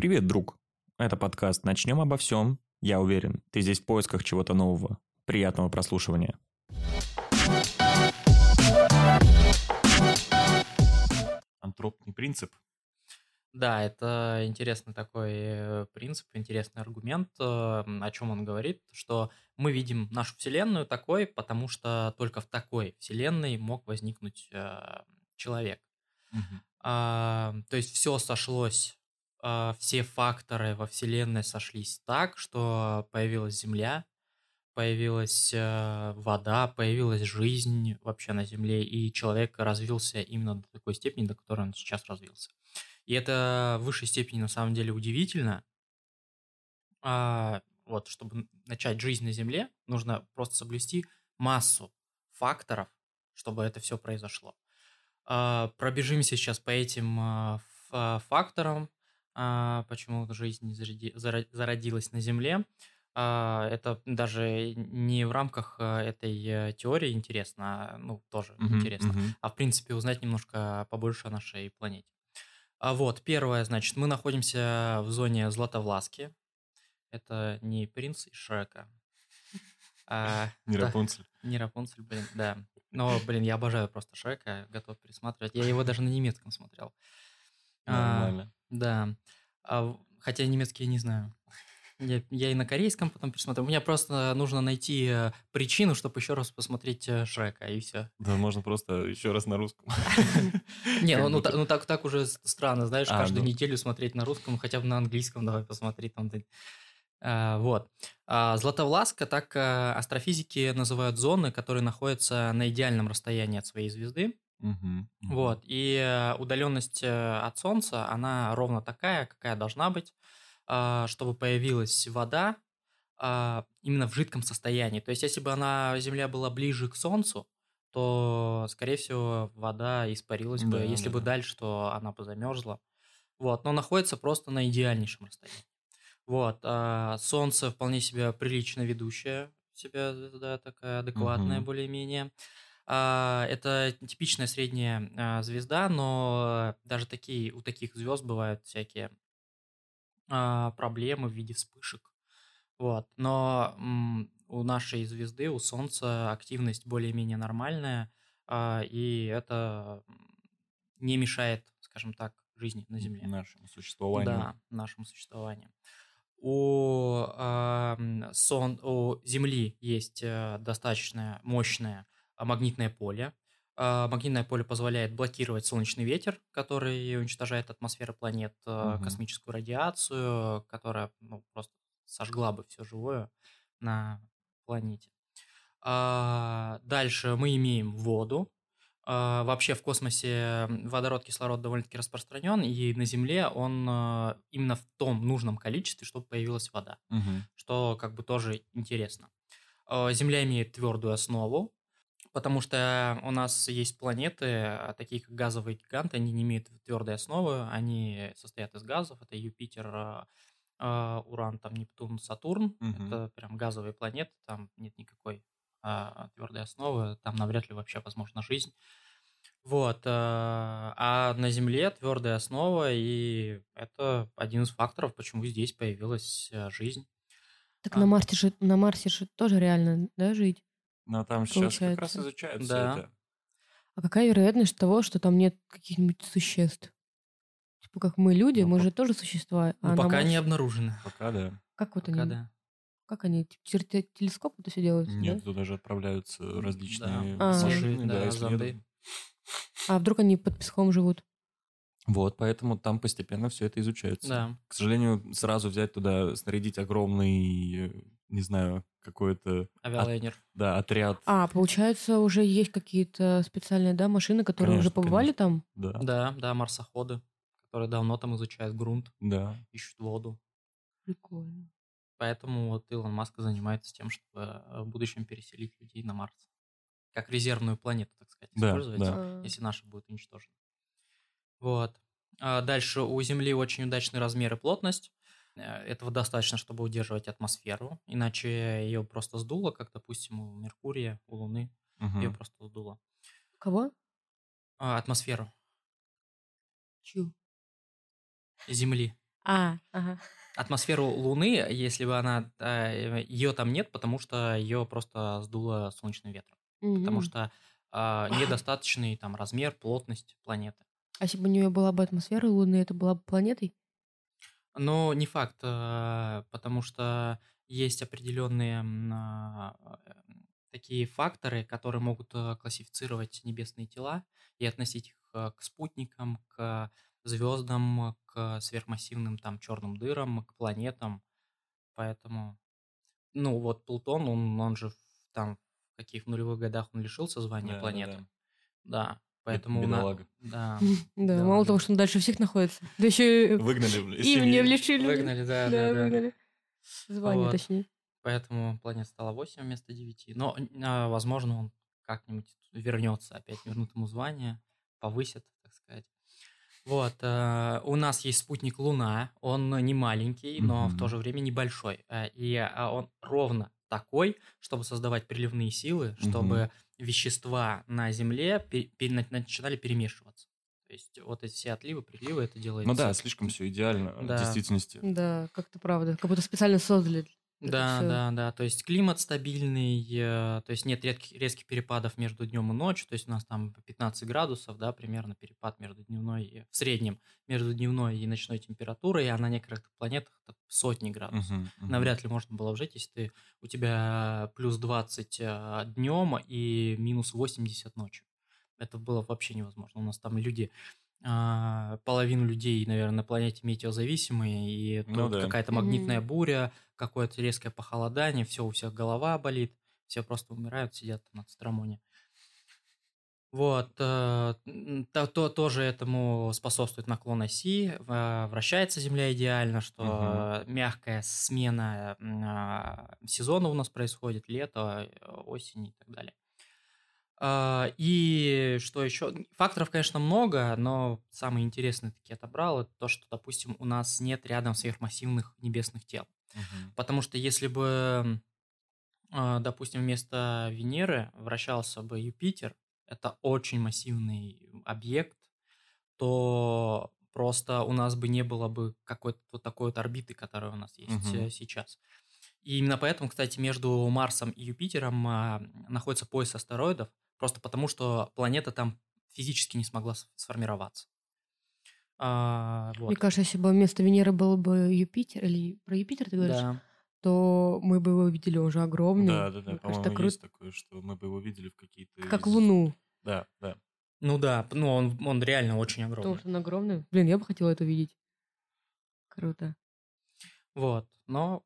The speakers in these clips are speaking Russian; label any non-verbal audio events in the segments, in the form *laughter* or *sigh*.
Привет, друг. Это подкаст «Начнем обо всем». Я уверен, ты здесь в поисках чего-то нового. Приятного прослушивания. Антропный принцип. Да, это интересный такой э, принцип, интересный аргумент. э, О чем он говорит? Что мы видим нашу Вселенную такой, потому что только в такой Вселенной мог возникнуть э, человек. А, то есть все сошлось, а, все факторы во Вселенной сошлись так, что появилась Земля, появилась э, вода, появилась жизнь вообще на Земле, и человек развился именно до такой степени, до которой он сейчас развился. И это в высшей степени на самом деле удивительно. А, вот, чтобы начать жизнь на Земле, нужно просто соблюсти массу факторов, чтобы это все произошло. А, пробежимся сейчас по этим а, факторам, а, почему жизнь заради- зародилась на Земле. А, Это даже не в рамках а, этой теории интересно, ну, тоже Мгм, интересно, мгм. а в принципе узнать немножко побольше о нашей планете. А вот, первое, значит, мы находимся в зоне Златовласки. Это не принц из Шрека. а, *laughs* Не да, Рапунцель. не Рапунцель, блин, да. *laughs* Но, блин, я обожаю просто Шрека, готов пересматривать. Я его даже на немецком смотрел. Нормально. Да. А хотя немецкий я не знаю. Я, я и на корейском потом пересмотрю. Мне просто нужно найти э, причину, чтобы еще раз посмотреть э, Шрека, и все. Да, можно просто еще раз на русском. *laughs* Не, ну, ну, ну так, уже странно, знаешь, А, каждую ну. неделю смотреть на русском, хотя бы на английском давай посмотри там. А, вот. А, Златовласка, так а, астрофизики называют зоны, которые находятся на идеальном расстоянии от своей звезды. Мгм. Вот. И э, удаленность э, от Солнца, она ровно такая, какая должна быть, а, чтобы появилась вода а, именно в жидком состоянии. То есть, если бы она, Земля была ближе к Солнцу, то, скорее всего, вода испарилась бы. Да, Если да. бы дальше, то она бы замерзла. Вот. Но находится просто на идеальнейшем расстоянии. Вот. а, Солнце вполне себе прилично ведущая себя звезда, такая адекватная Мгм. более-менее. А, Это типичная средняя а, звезда, но даже такие, у таких звезд бывают всякие а, проблемы в виде вспышек. Вот. Но у нашей звезды, у Солнца активность более-менее нормальная, и это не мешает, скажем так, жизни на Земле. Нашему существованию. Да, нашему существованию. У, м, сон, у Земли есть э, достаточно мощное а, магнитное поле. А, Магнитное поле позволяет блокировать солнечный ветер, который уничтожает атмосферу планет, Мгм. космическую радиацию, которая ну, просто сожгла бы все живое на планете. А, Дальше мы имеем воду. А, Вообще в космосе водород, кислород довольно-таки распространен, и на Земле он именно в том нужном количестве, чтобы появилась вода, Мгм. что как бы тоже интересно. А, Земля имеет твердую основу, потому что у нас есть планеты, а, такие как газовые гиганты, они не имеют твердой основы, они состоят из газов, это Юпитер, а, а, Уран, там Нептун, Сатурн, Мгм. это прям газовые планеты, там нет никакой твердой основы, там навряд ли вообще возможна жизнь. Вот, а а на Земле твердая основа, и это один из факторов, почему здесь появилась э, жизнь. Так А. на Марсе же, на Марсе же тоже реально, да, жить? Но там сейчас как раз изучают Да. это. А какая вероятность того, что там нет каких-нибудь существ? Типа как мы люди, Ну, мы по- же тоже существа. Ну, а на пока не Марсе- обнаружено. Пока да. Как вот Пока они? да. Как они? типа, Через те- телескоп это все делают? Нет, туда же отправляются различные А. машины, Да, да, зонды. исследования. А вдруг они под песком живут? Вот, поэтому там постепенно все это изучается. Да. К сожалению, сразу взять туда, снарядить огромный, э, не знаю, какой-то Авиалайнер. да, отряд. А, получается, уже есть какие-то специальные, да, машины, которые уже Конечно, побывали там? Да, Да, да, марсоходы, которые давно там изучают грунт, да. ищут воду. Прикольно. Поэтому вот Илон Маск занимается тем, чтобы в будущем переселить людей на Марс. Как резервную планету, так сказать, Да, использовать, да. А, если наша будет уничтожена. Вот. А дальше у Земли очень удачный размер и плотность. Э, Этого достаточно, чтобы удерживать атмосферу, иначе ее просто сдуло, как, допустим, у Меркурия, у Луны, Мгм. ее просто сдуло. Кого? А, атмосферу Чью? Земли. А, ага. Атмосферу Луны, если бы она... Ее там нет, потому что ее просто сдуло солнечным ветром. Потому Мгм. что а, недостаточный там размер, плотность планеты. А если бы у нее была бы атмосфера Луны, это была бы планетой? Но не факт, э, потому что есть определенные а, э, такие факторы, которые могут э, классифицировать небесные тела и относить их к спутникам, к звездам, к сверхмассивным там черным дырам, к планетам. Поэтому, ну вот Плутон, он, он же в- там в каких нулевых годах он лишился звания Да, планеты. да, Да, поэтому... на-. Да, *laughs* Да, Да, мало да. того, что он дальше всех находится. Да еще Выгнали из и семьи. мне лишили. выгнали, да, да, Да, выгнали. Звание, Вот. точнее. Поэтому планет стало 8 вместо 9. Но, а, возможно, он как-нибудь вернется, опять вернут ему звание, повысят, так сказать. Вот, э, у нас есть спутник Луна, он не маленький, но в то же время небольшой. Э, И а, он ровно такой, чтобы создавать приливные силы, чтобы вещества на Земле пе- пе- на- начинали перемешиваться. То есть вот эти все отливы, приливы, это делается... Ну да, слишком все идеально в Да. действительности. Да, как-то правда. Как будто специально создали. Да, всё. да, да. То есть климат стабильный, э, то есть нет редких, резких перепадов между днем и ночью. То есть у нас там по 15 градусов, да, примерно перепад между дневной, и- в среднем между дневной и ночной температурой, а на некоторых планетах это сотни градусов. Мгм, мгм. Навряд ли можно было жить, если ты, у тебя плюс 20 днем и минус 80 ночью. Это было вообще невозможно. У нас там люди, а, половину людей, наверное, на планете метеозависимые, и Ну тут да. какая-то магнитная буря, какое-то резкое похолодание, все, у всех голова болит, все просто умирают, сидят на цитрамоне. Вот, э, то, то- тоже этому способствует наклон оси, вращается Земля идеально, что э, мягкая смена а, сезона у нас происходит, лето, э, осень и так далее. А, И что еще? Факторов, конечно, много, но самые интересные такие отобрал, это то, что, допустим, у нас нет рядом сверхмассивных небесных тел. Мгм. Потому что если бы, а, допустим, вместо Венеры вращался бы Юпитер, это очень массивный объект, то просто у нас бы не было бы какой-то вот такой вот орбиты, которая у нас есть э, сейчас. И именно поэтому, кстати, между Марсом и Юпитером а, находится пояс астероидов, просто потому что планета там физически не смогла сформироваться. А, вот. Мне кажется, если бы вместо Венеры был бы Юпитер, или про Юпитер ты говоришь, Да. то мы бы его видели уже огромным. Да, да, да, Мне кажется, по-моему, круто. есть такое, что мы бы его видели в какие-то... Как из- Луну. Да, да. Ну да, ну он, он реально очень огромный. Потому что он огромный. Блин, я бы хотела это видеть. Круто. Вот, но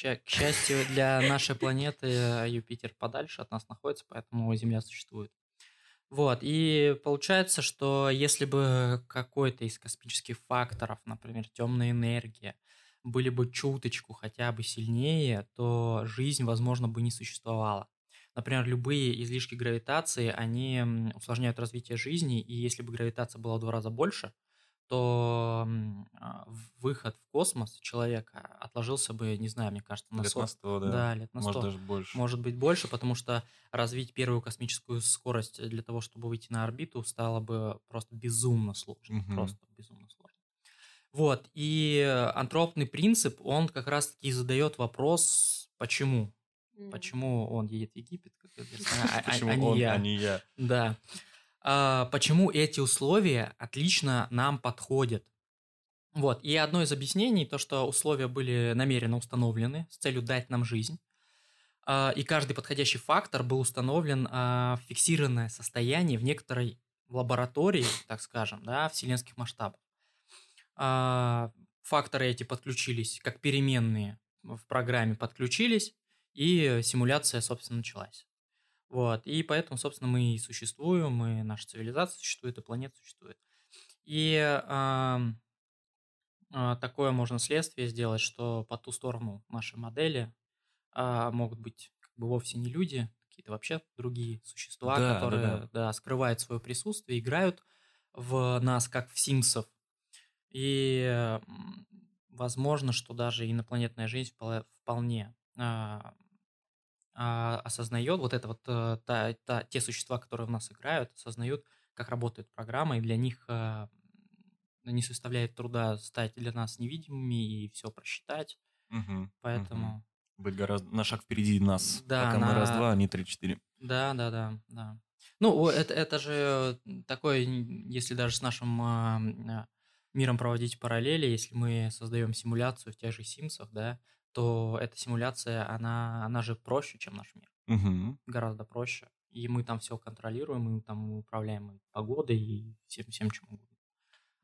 к, счастью для нашей планеты э, Юпитер подальше от нас находится, поэтому Земля существует. Вот, и получается, что если бы какой-то из космических факторов, например, темная энергия, были бы чуточку хотя бы сильнее, то жизнь, возможно, бы не существовала. Например, любые излишки гравитации, они усложняют развитие жизни, и если бы гравитация была в два раза больше, то а, выход в космос человека отложился бы, не знаю, мне кажется, на Лет 100. на 100, да. Да, лет на 100. Может, даже больше. Может быть больше, потому что развить первую космическую скорость для того, чтобы выйти на орбиту, стало бы просто безумно сложно. Мгм. Просто безумно сложно. Вот, и э, антропный принцип, он как раз-таки задает вопрос, почему? Почему он едет в Египет, как а- а- *laughs* Почему а он, я? а не я? Да. А, почему эти условия отлично нам подходят? Вот. И одно из объяснений, то, что условия были намеренно установлены с целью дать нам жизнь. А, и каждый подходящий фактор был установлен а, в фиксированное состояние в некоторой лаборатории, так скажем, да, вселенских масштабах. А, факторы эти подключились как переменные в программе подключились, и симуляция, собственно, началась. Вот, и поэтому, собственно, мы и существуем, и наша цивилизация существует, и планета существует. И ам, а, такое можно следствие сделать, что по ту сторону нашей модели а, могут быть как бы вовсе не люди, какие-то вообще другие существа, Да, да, которые да. да, скрывают свое присутствие, играют в нас, как в Симсов. И возможно, что даже инопланетная жизнь вполне- а, осознает вот это вот э, та- та- те существа, которые в нас играют, осознают, как работает программа, и для них а, не составляет труда стать для нас невидимыми и все просчитать. Мгм, Поэтому, мгм. Быть гораздо на шаг впереди нас. Да, Пока мы на- раз-два, они три-четыре. да, да, да, да. Ну, о, это, это же такое, н- если даже с нашим а, а, миром проводить параллели, если мы создаем симуляцию в тех же Симсах, да, то эта симуляция, она, она же проще, чем наш мир. Мгм. Гораздо проще. И мы там все контролируем, мы там управляем и погодой, и всем, всем чем угодно.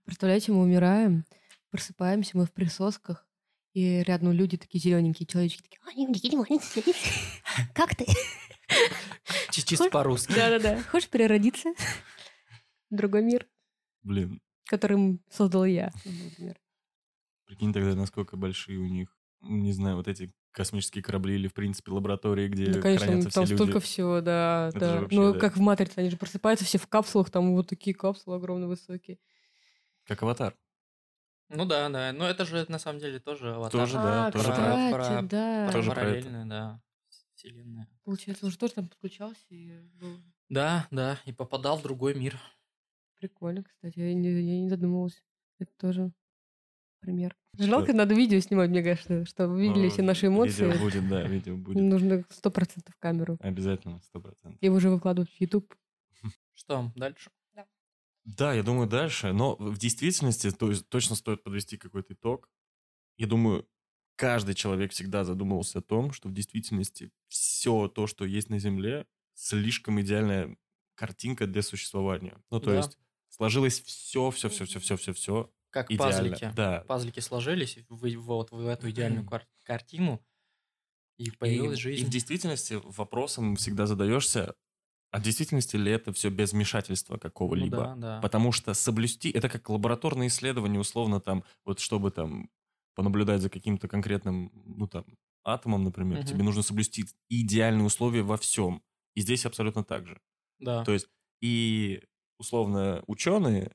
Представляете, мы умираем, просыпаемся, мы в присосках, и рядом люди такие зелененькие, человечки такие, «А, не, не, не, не, *laughs* как ты? *laughs* Чи- Чисто по-русски. Да-да-да. Хочешь переродиться? в Другой мир, Блин, которым создал я, например. прикинь тогда, насколько большие у них, не знаю, вот эти космические корабли или, в принципе, лаборатории, где Да, конечно, хранятся там все столько люди. всего, да, Это да. вообще, ну, да. как в «Матрице», они же просыпаются все в капсулах, там вот такие капсулы огромные, высокие. Как аватар. Ну да, да. Но это же на самом деле тоже аватар. Тоже, да, а, тоже про- кстати, про- да. Тоже про это. параллельная, да, вселенная. Получается, он же тоже там подключался и был Да, да, и попадал в другой мир. прикольно, кстати. Я не, я не задумывалась. Это тоже пример. Что? Жалко, надо видео снимать, мне кажется, чтобы вы видели Ну, все наши эмоции. Видео будет, да, видео будет. Нужно сто процентов камеру. Обязательно, сто процентов. И уже выкладывать в YouTube. Что, дальше? Да, я думаю, дальше. Но в действительности, то есть точно стоит подвести какой-то итог. Я думаю, каждый человек всегда задумывался о том, что в действительности все то, что есть на Земле, слишком идеальная картинка для существования. Ну, то Да. есть сложилось все, все, все, все, все, все, все Как идеально. пазлики. Да. Пазлики сложились в, вот в эту идеальную кар- картину, и появилась и, жизнь. и в действительности вопросом всегда задаешься, а в действительности ли это все без вмешательства Ну какого-либо? да, да. Потому что соблюсти, это как лабораторные исследования, условно, там, вот чтобы там понаблюдать за каким-то конкретным, ну там, атомом, например, Мгм. тебе нужно соблюсти идеальные условия во всем. И здесь абсолютно так же. Да. То есть, и условно ученые,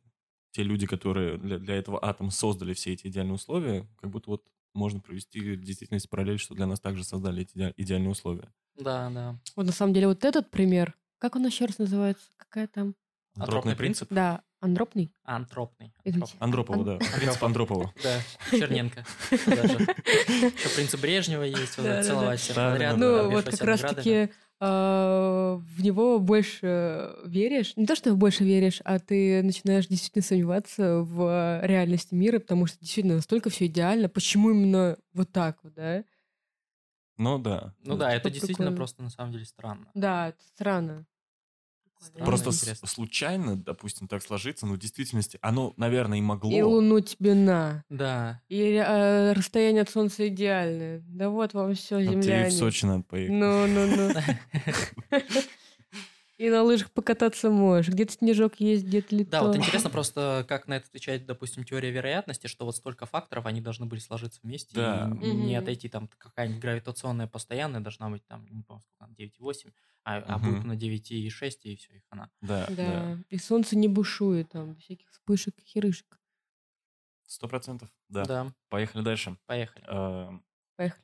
те люди, которые для, для этого атома создали все эти идеальные условия, как будто вот можно провести в действительности параллель, что для нас также создали эти иде- идеальные условия. Да, да. Вот на самом деле вот этот пример, как он еще раз называется? Какая там? Антропный принцип? Да, андропный. Антропный. Извините. Андропова, да. Принцип Андропова. *laughs* Да, Черненко. *laughs* Еще принцип Брежнева есть, целовать всех подряд. Ну, вот как всех а, в него больше веришь. Не то, что больше веришь, а ты начинаешь действительно сомневаться в реальности мира, потому что действительно настолько все идеально. Почему именно вот так вот, да? Ну да. Ну да, это действительно такое? просто на самом деле странно. Да, это странно. Странно, Просто с- интересно. случайно, допустим, так сложится, но в действительности оно, наверное, и могло. И луну тебе на. Да, И э, расстояние от Солнца идеальное. Да вот вам все, А тебе и в Сочи надо поехать. Ну, ну, ну. *laughs* И на лыжах покататься можешь. Где-то снежок есть, где-то лето. Да, вот интересно просто, как на это отвечает, допустим, теория вероятности, что вот столько факторов, они должны были сложиться вместе, Да. и не Мгм. отойти там какая-нибудь гравитационная постоянная должна быть там, не помню, сколько там, 9,8, а, а Мгм. будет на 9,6, и все, и хана. Да, да. Да. И солнце не бушует там, всяких вспышек и херышек. Сто процентов. Да. Да, Поехали дальше. поехали. Эм, Поехали.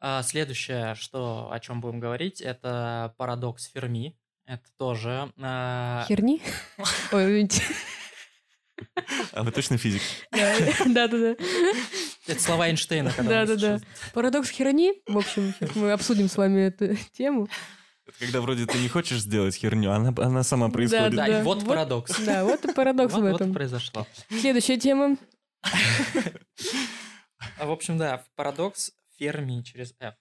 А следующее, что, о чем будем говорить, это парадокс Ферми. Это тоже... а, Херни? *laughs* *laughs* А вы точно физик? *laughs* Да-да-да. Это слова Эйнштейна. Да-да-да. Парадокс херни. В общем, сейчас мы обсудим с вами эту тему. Когда вроде ты не хочешь сделать херню, она, она сама происходит. Да, Да, и вот вот. парадокс. Да, вот и парадокс Вот в вот этом. произошло. Следующая тема. А, В общем, да, парадокс Ферми через F.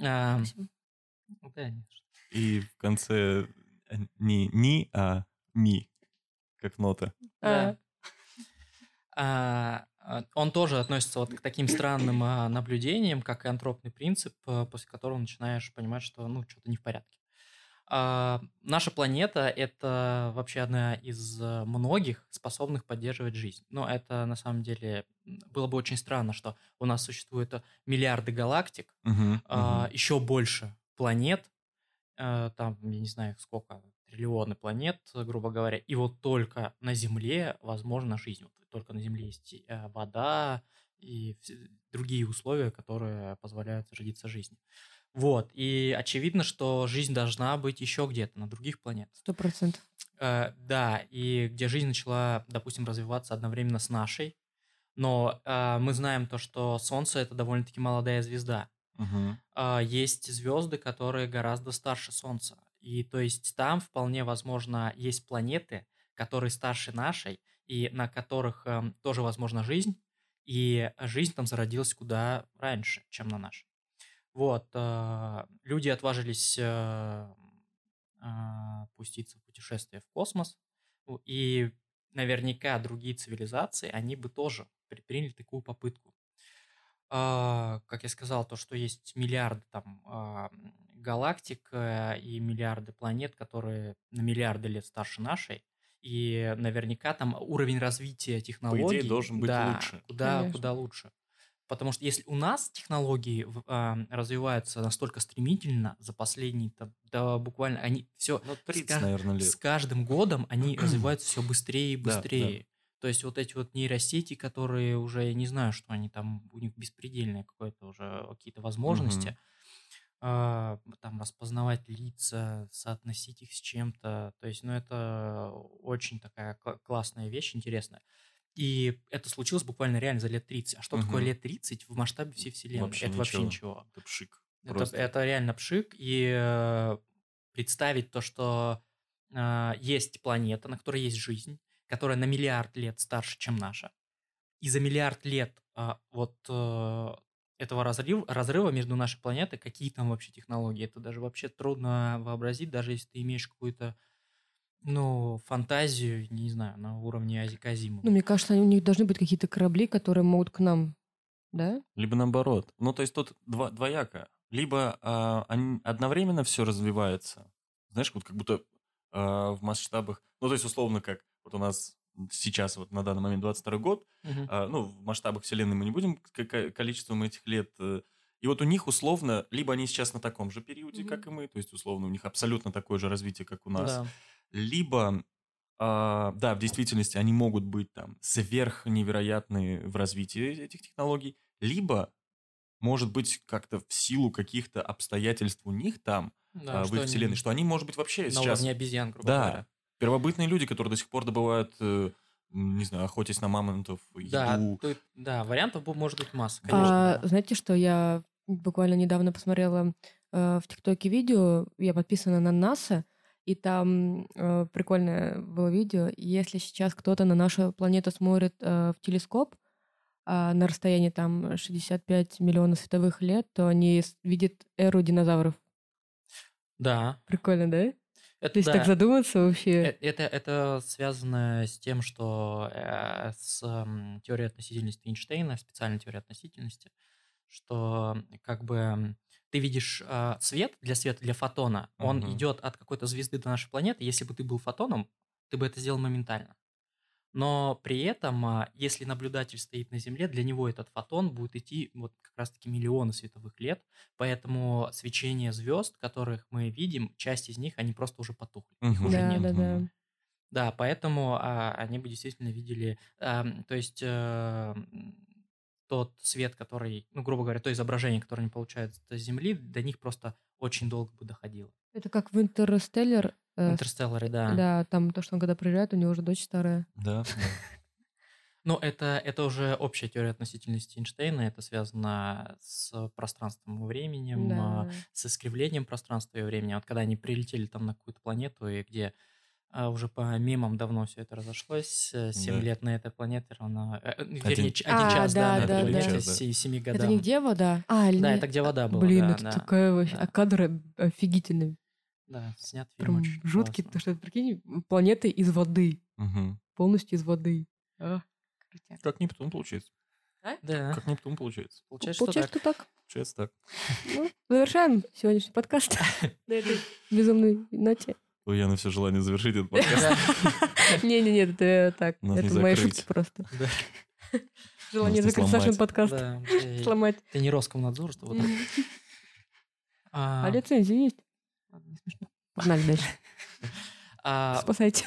А, нет. И в конце э, не ни, а ми, как нота. Да. А, а, Он тоже относится вот к таким странным а, наблюдениям, как и антропный принцип, после которого начинаешь понимать, что ну что-то не в порядке. А, Наша планета — это вообще одна из а, многих способных поддерживать жизнь. Но это на самом деле было бы очень странно, что у нас существует а, миллиарды галактик, Мгм, а, мгм. еще больше планет, а, там, я не знаю, сколько, триллионы планет, грубо говоря, и вот только на Земле возможна жизнь. Вот только на Земле есть э, вода и другие условия, которые позволяют зародиться жизни. Вот, и очевидно, что жизнь должна быть еще где-то, на других планетах. Сто процентов. Э, да, и где жизнь начала, допустим, развиваться одновременно с нашей. Но э, мы знаем то, что Солнце это довольно-таки молодая звезда. Мгм. А, есть звезды, которые гораздо старше Солнца. И то есть там вполне возможно есть планеты, которые старше нашей, и на которых эм, тоже возможна жизнь, и жизнь там зародилась куда раньше, чем на нашей. Вот, э, люди отважились э, а, пуститься в путешествие в космос, и наверняка другие цивилизации, они бы тоже предприняли такую попытку. А, как я сказал, то, что есть миллиарды там а, галактик э, и миллиарды планет, которые на миллиарды лет старше нашей, и наверняка там уровень развития технологий должен быть да, лучше. Куда, Конечно. куда лучше. Потому что если у нас технологии а, развиваются настолько стремительно за последние там, да, буквально они все Ну, 30, ска- наверное, лет. с каждым годом они *clears throat* развиваются все быстрее и Да, да. быстрее. То есть вот эти вот нейросети, которые уже, я не знаю, что они там, у них беспредельное какое-то уже какие-то возможности, а, там распознавать лица, соотносить их с чем-то. То есть, ну, это очень такая кла- классная вещь, интересная. И это случилось буквально реально за лет 30. А что такое Мгм. лет 30 в масштабе всей Вселенной? Вообще это вообще ничего. ничего. Это пшик. Это, Просто. это реально пшик. И э, представить то, что э, есть планета, на которой есть жизнь, которая на миллиард лет старше, чем наша. И за миллиард лет а, вот э, этого разрыва, разрыва между нашей планетой, какие там вообще технологии, это даже вообще трудно вообразить, даже если ты имеешь какую-то ну, фантазию, не знаю, на уровне Азика Азимова. Ну, мне кажется, у них должны быть какие-то корабли, которые могут к нам, да? Либо наоборот. Ну, то есть тут два, двояко. Либо а, они одновременно все развивается. Знаешь, вот как будто а, в масштабах... Ну, то есть, условно, как вот у нас сейчас, вот на данный момент 22 год, Мгм. а, ну, в масштабах Вселенной мы не будем количеством этих лет... э, И вот у них условно, либо они сейчас на таком же периоде, Мгм. как и мы, то есть, условно, у них абсолютно такое же развитие, как у нас. Да. либо, а, да, в действительности они могут быть там сверхневероятные в развитии этих технологий, либо, может быть, как-то в силу каких-то обстоятельств у них там, Да, а, в их они вселенной, что они, может быть, вообще на сейчас... уровне обезьян, грубо Да, говоря. первобытные люди, которые до сих пор добывают, э, не знаю, охотясь на мамонтов, Да, еду. тут- да, вариантов может быть масса, конечно. А, да. знаете, что я буквально недавно посмотрела э, в ТикТоке видео, я подписана на НАСА, и там э, прикольное было видео. Если сейчас кто-то на нашу планету смотрит э, в телескоп а, на расстоянии там 65 миллионов световых лет, то они видят эру динозавров. Да, Прикольно, да? это То есть да. так задуматься вообще. Э- Это, это связано с тем, что э, с м, теорией относительности Эйнштейна, специальной теорией относительности, что как бы ты видишь а, свет для света, для фотона, он Мгм. идет от какой-то звезды до нашей планеты. Если бы ты был фотоном, ты бы это сделал моментально. Но при этом, а, если наблюдатель стоит на Земле, для него этот фотон будет идти вот как раз-таки миллионы световых лет, поэтому свечение звезд, которых мы видим, часть из них, они просто уже потухли. Их Мгм. уже Да, нет. да, да. Да, поэтому а, они бы действительно видели, ам, то есть э, м, тот свет, который, ну, грубо говоря, то изображение, которое они получают с Земли, до них просто очень долго бы доходило. Это как в Интерстеллар. э, Интерстеллары, да. Да, там то, что он когда приезжает, у него уже дочь старая. Да. *laughs* Но это, это уже общая теория относительности Эйнштейна, это связано с пространством и временем, а, Да. с искривлением пространства и времени. Вот когда они прилетели там на какую-то планету, и где а, уже по мемам давно все это разошлось, 7 Да. лет на этой планете равно... э, э, Вернее, ч- один А, час, да, да, на да, да. Час, да. с 7 годам. Это не где вода? А, или Да, не- это где вода была, Блин, да, это да. такая вообще... Да. А кадры офигительные. Да, снят фильм Прям очень жуткий, потому что, прикинь, планета из воды. Мгм. Полностью из воды. А, крутяк. Как Нептун получается. Да, Как Нептун получается. получается, что Получается, так. что так. Получается так. Ну, завершаем сегодняшний подкаст *laughs* на этой безумной ноте. Ой, я на все желание завершить этот подкаст. Не-не-не, это так. Нас не Это мои шутки просто. Желание закрыть Сашин подкаст. *laughs* Сломать. Ты не Роскомнадзор, что вот так. А А, лицензия есть? смешно. Погнали дальше. *laughs* А, Спасайте.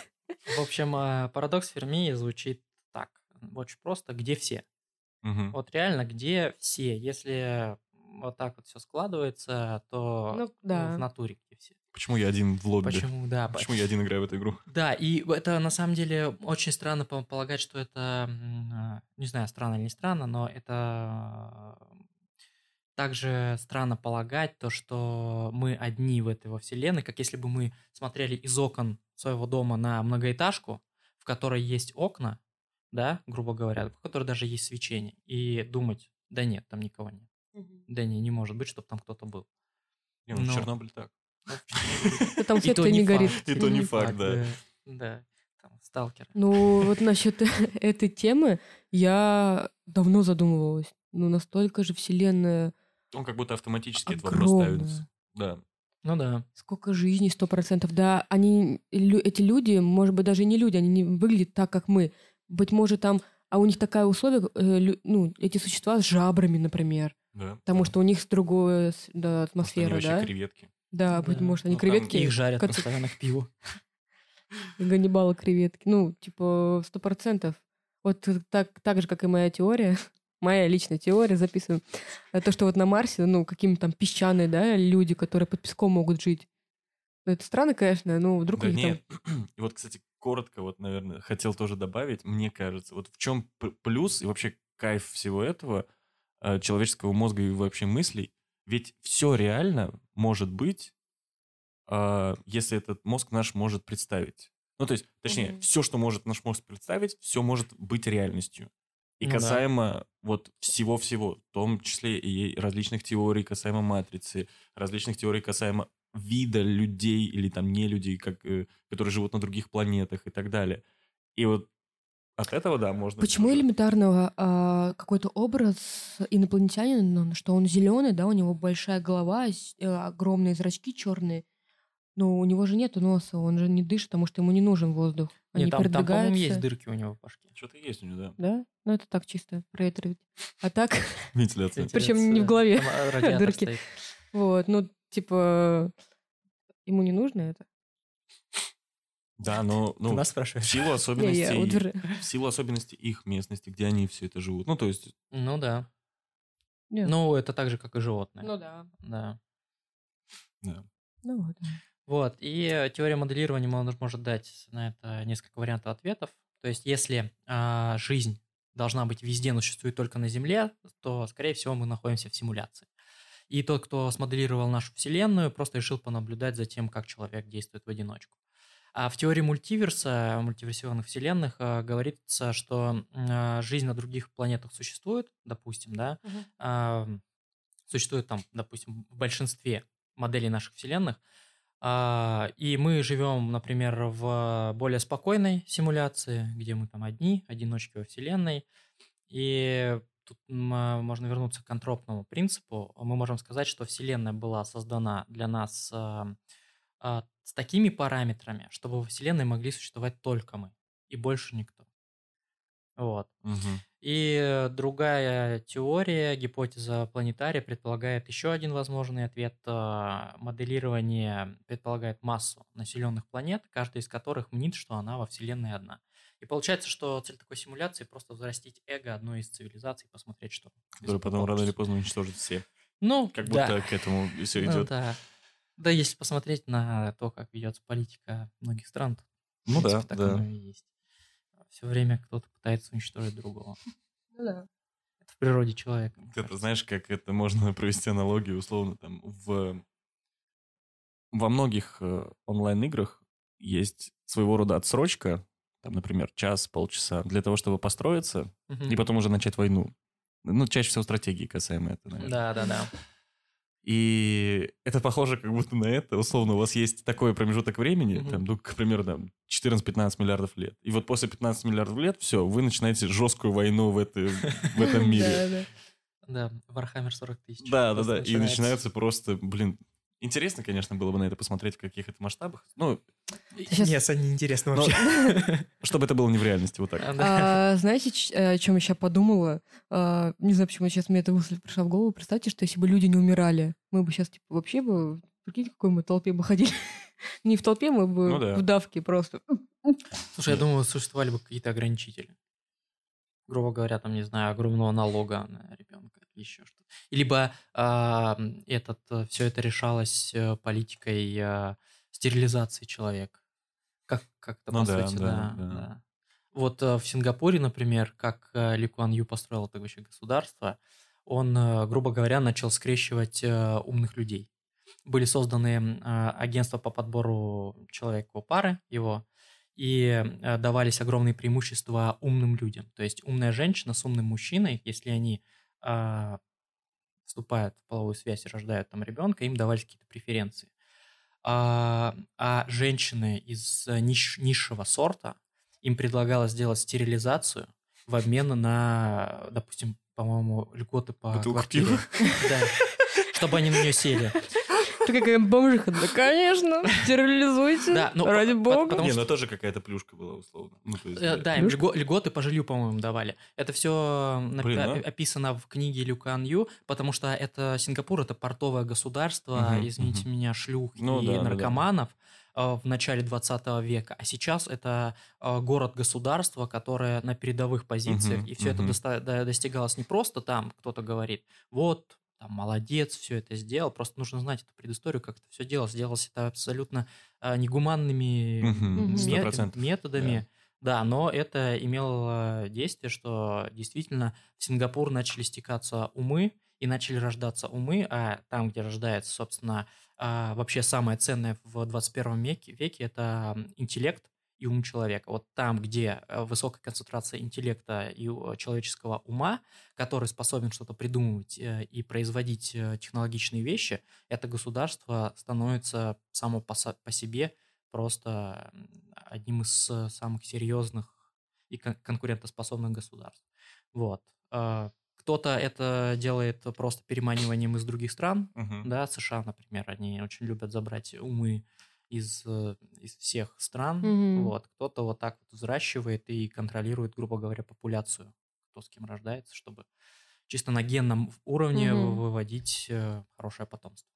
В общем, а, парадокс Ферми звучит так. Очень просто. Где все? Вот реально, где все? Если вот так вот все складывается, то Ну, ну, да. в натуре где все. Почему я один в лобби? Почему, да. по- Почему я один играю в эту игру? Да, и это на самом деле очень странно по- полагать, что это, а, не знаю, странно или не странно, но это э, также странно полагать то, что мы одни в этой во вселенной, как если бы мы смотрели из окон своего дома на многоэтажку, в которой есть окна, да, грубо говоря, в которой даже есть свечение, и думать, да нет, там никого нет. Да не, не может быть, чтобы там кто-то был. Не, ну, в Но- Чернобыль так. Там *laughs* И свет то не горит. факт. И то не факт, да. Да, там, сталкер. Ну, вот насчет *laughs* этой темы я давно задумывалась. Ну, настолько же вселенная Он как будто автоматически этот вопрос ставится. Да. Ну да. Сколько жизней, сто процентов. Да, они, лю- эти люди, может быть, даже не люди, они не выглядят так, как мы. Быть может, там, а у них такая условие, э, лю- ну, эти существа с жабрами, например. Да. Потому да. что у них другая да, Может, они атмосфера, да? креветки. Да, быть может, они Ну, там креветки, Их жарят как постоянно к пиву. *laughs* Ганнибала креветки. Ну, типа, сто процентов. Вот так, так же, как и моя теория, *laughs* моя личная теория, записываю, э, то, что вот на Марсе, ну, какие-то там песчаные, да, люди, которые под песком могут жить. Ну, это странно, конечно, но вдруг Да нет. *clears throat* И вот, кстати, коротко вот, наверное, хотел тоже добавить. Мне кажется, вот в чем плюс и вообще кайф всего этого э, человеческого мозга и вообще мыслей, ведь все реально может быть, э, если этот мозг наш может представить. Ну, то есть, точнее, Мгм. все, что может наш мозг представить, все может быть реальностью. И Ну да. касаемо вот всего-всего, в том числе и различных теорий касаемо матрицы, различных теорий касаемо вида людей или там не людей, как, э, которые живут на других планетах и так далее. И вот от этого, да, можно... Почему элементарного а, какой-то образ инопланетянина, ну, что он зеленый, да, у него большая голова, э, огромные зрачки черные, но у него же нет носа, он же не дышит, потому что ему не нужен воздух. Они Нет, там, там, по-моему, есть передвигаются. дырки у него в башке. Что-то есть у него, да. Да? Ну, это так чисто проветривать. А так, *laughs* Вентиляция. *laughs* Причем не в голове, а, дырки. стоит. вот, ну, типа, ему не нужно это? Да, но Ты ну, нас в силу *laughs* особенностей, я в силу особенностей их местности, где они все это живут. Ну, то есть, Ну да. Нет. Ну, это так же, как и животные. Ну да. Да. да. Ну вот. Вот, и э, теория моделирования мож- может дать на это несколько вариантов ответов. То есть, если а, жизнь должна быть везде, но существует только на Земле, то, скорее всего, мы находимся в симуляции. И тот, кто смоделировал нашу Вселенную, просто решил понаблюдать за тем, как человек действует в одиночку. А в теории мультиверса, мультиверсионных вселенных, а, говорится, что а, жизнь на других планетах существует, допустим, да, а, существует там, допустим, в большинстве моделей наших вселенных, а, и мы живем, например, в более спокойной симуляции, где мы там одни, одиночки во вселенной, и тут а, можно вернуться к антропному принципу. Мы можем сказать, что вселенная была создана для нас с такими параметрами, чтобы во вселенной могли существовать только мы и больше никто. Вот. Мгм. И другая теория, гипотеза планетария, предполагает еще один возможный ответ. А, Моделирование предполагает массу населенных планет, каждая из которых мнит, что она во Вселенной одна. И получается, что цель такой симуляции просто взрастить эго одной из цивилизаций, посмотреть, что. этого потом рано или поздно уничтожит все. Ну, Как да. будто к этому все Ну идет. да. Да, если посмотреть на то, как ведется политика многих стран, то, в Ну да, принципе, так да. оно и есть. Все время кто-то пытается уничтожить другого. Ну да. Это в природе человека. мне Это знаешь, как это можно *laughs* провести аналогию, условно, там, в... Во многих э, онлайн-играх есть своего рода отсрочка, там, например, час, полчаса, для того, чтобы построиться Мгм. и потом уже начать войну. Ну, чаще всего стратегии касаемо это, наверное. Да, да, да. И это похоже как будто на это. Условно, у вас есть такой промежуток времени, Мгм. там, ну, к примеру, там, 14-15 миллиардов лет. И вот после 15 миллиардов лет, все, вы начинаете жесткую войну в, это, в этом *laughs* мире. Да, Warhammer 40 тысяч. Да, да, да. И начинается просто, блин, интересно, конечно, было бы на это посмотреть, в каких это масштабах. Ну, Сейчас- Нет, это неинтересно Но- вообще. *laughs* чтобы это было не в реальности, вот так. А, да. А, знаете, ч- о чем я сейчас подумала? А, не знаю, почему сейчас мне эта мысль пришла в голову. Представьте, что если бы люди не умирали, мы бы сейчас, типа, вообще бы... Прикиньте, какой мы толпе бы ходили. *laughs* Не в толпе, мы бы Ну да. в давке просто. Слушай, я думаю, существовали бы какие-то ограничители. Грубо говоря, там, не знаю, огромного налога на ребенка, еще что-то. Либо а, этот, все это решалось э, политикой а, стерилизации человека. Как, как-то, Ну по да, сути, да, да, да. да. Вот э, в Сингапуре, например, как э, Ли Куан Ю построил это вообще государство, он, э, грубо говоря, начал скрещивать э, умных людей. Были созданы э, агентства по подбору человека пары его, и э, давались огромные преимущества умным людям. То есть умная женщина с умным мужчиной, если они а, вступают в половую связь и рождают там ребенка, им давались какие-то преференции. А, а женщины из э, ниш- низшего сорта, им предлагалось сделать стерилизацию в обмен на, допустим, по-моему, льготы по Бутылку квартире. пива? Да. Чтобы они на нее сели. Ты какая бомжиха. Да, конечно, стерилизуйте. Да, ну, ради бога. потому Не, что- ну тоже какая-то плюшка была условно. Ну, есть, Э, да. Да, им льго- льготы по жилью, по-моему, давали. Это все Блин, а? описано в книге Люкан Ю, потому что это Сингапур, это портовое государство, Мгм, извините мгм. меня, шлюх Ну и да, да, да. наркоманов э, в начале 20 века. А сейчас это э, город-государство, которое на передовых позициях, Мгм, и все это доста- до- достигалось не просто там, кто-то говорит, вот, там, молодец, все это сделал. Просто нужно знать эту предысторию, как это все делалось. Делалось это абсолютно э, негуманными Мгм, ме- сто процентов, методами. Да, но это имело действие, что действительно в Сингапур начали стекаться умы и начали рождаться умы, а там, где рождается, собственно, а, вообще самое ценное в 21 веке, веке это интеллект и ум человека. Вот там, где э, высокая концентрация интеллекта и э, человеческого ума, который способен что-то придумывать э, и производить технологичные вещи, это государство становится само по, себе просто одним из самых серьезных и кон- конкурентоспособных государств. Вот. Кто-то это делает просто переманиванием из других стран, Мгм. да, США, например, они очень любят забрать умы из, э, из всех стран, Мгм. вот, кто-то вот так вот взращивает и контролирует, грубо говоря, популяцию, кто с кем рождается, чтобы чисто на генном уровне Мгм. выводить э, хорошее потомство.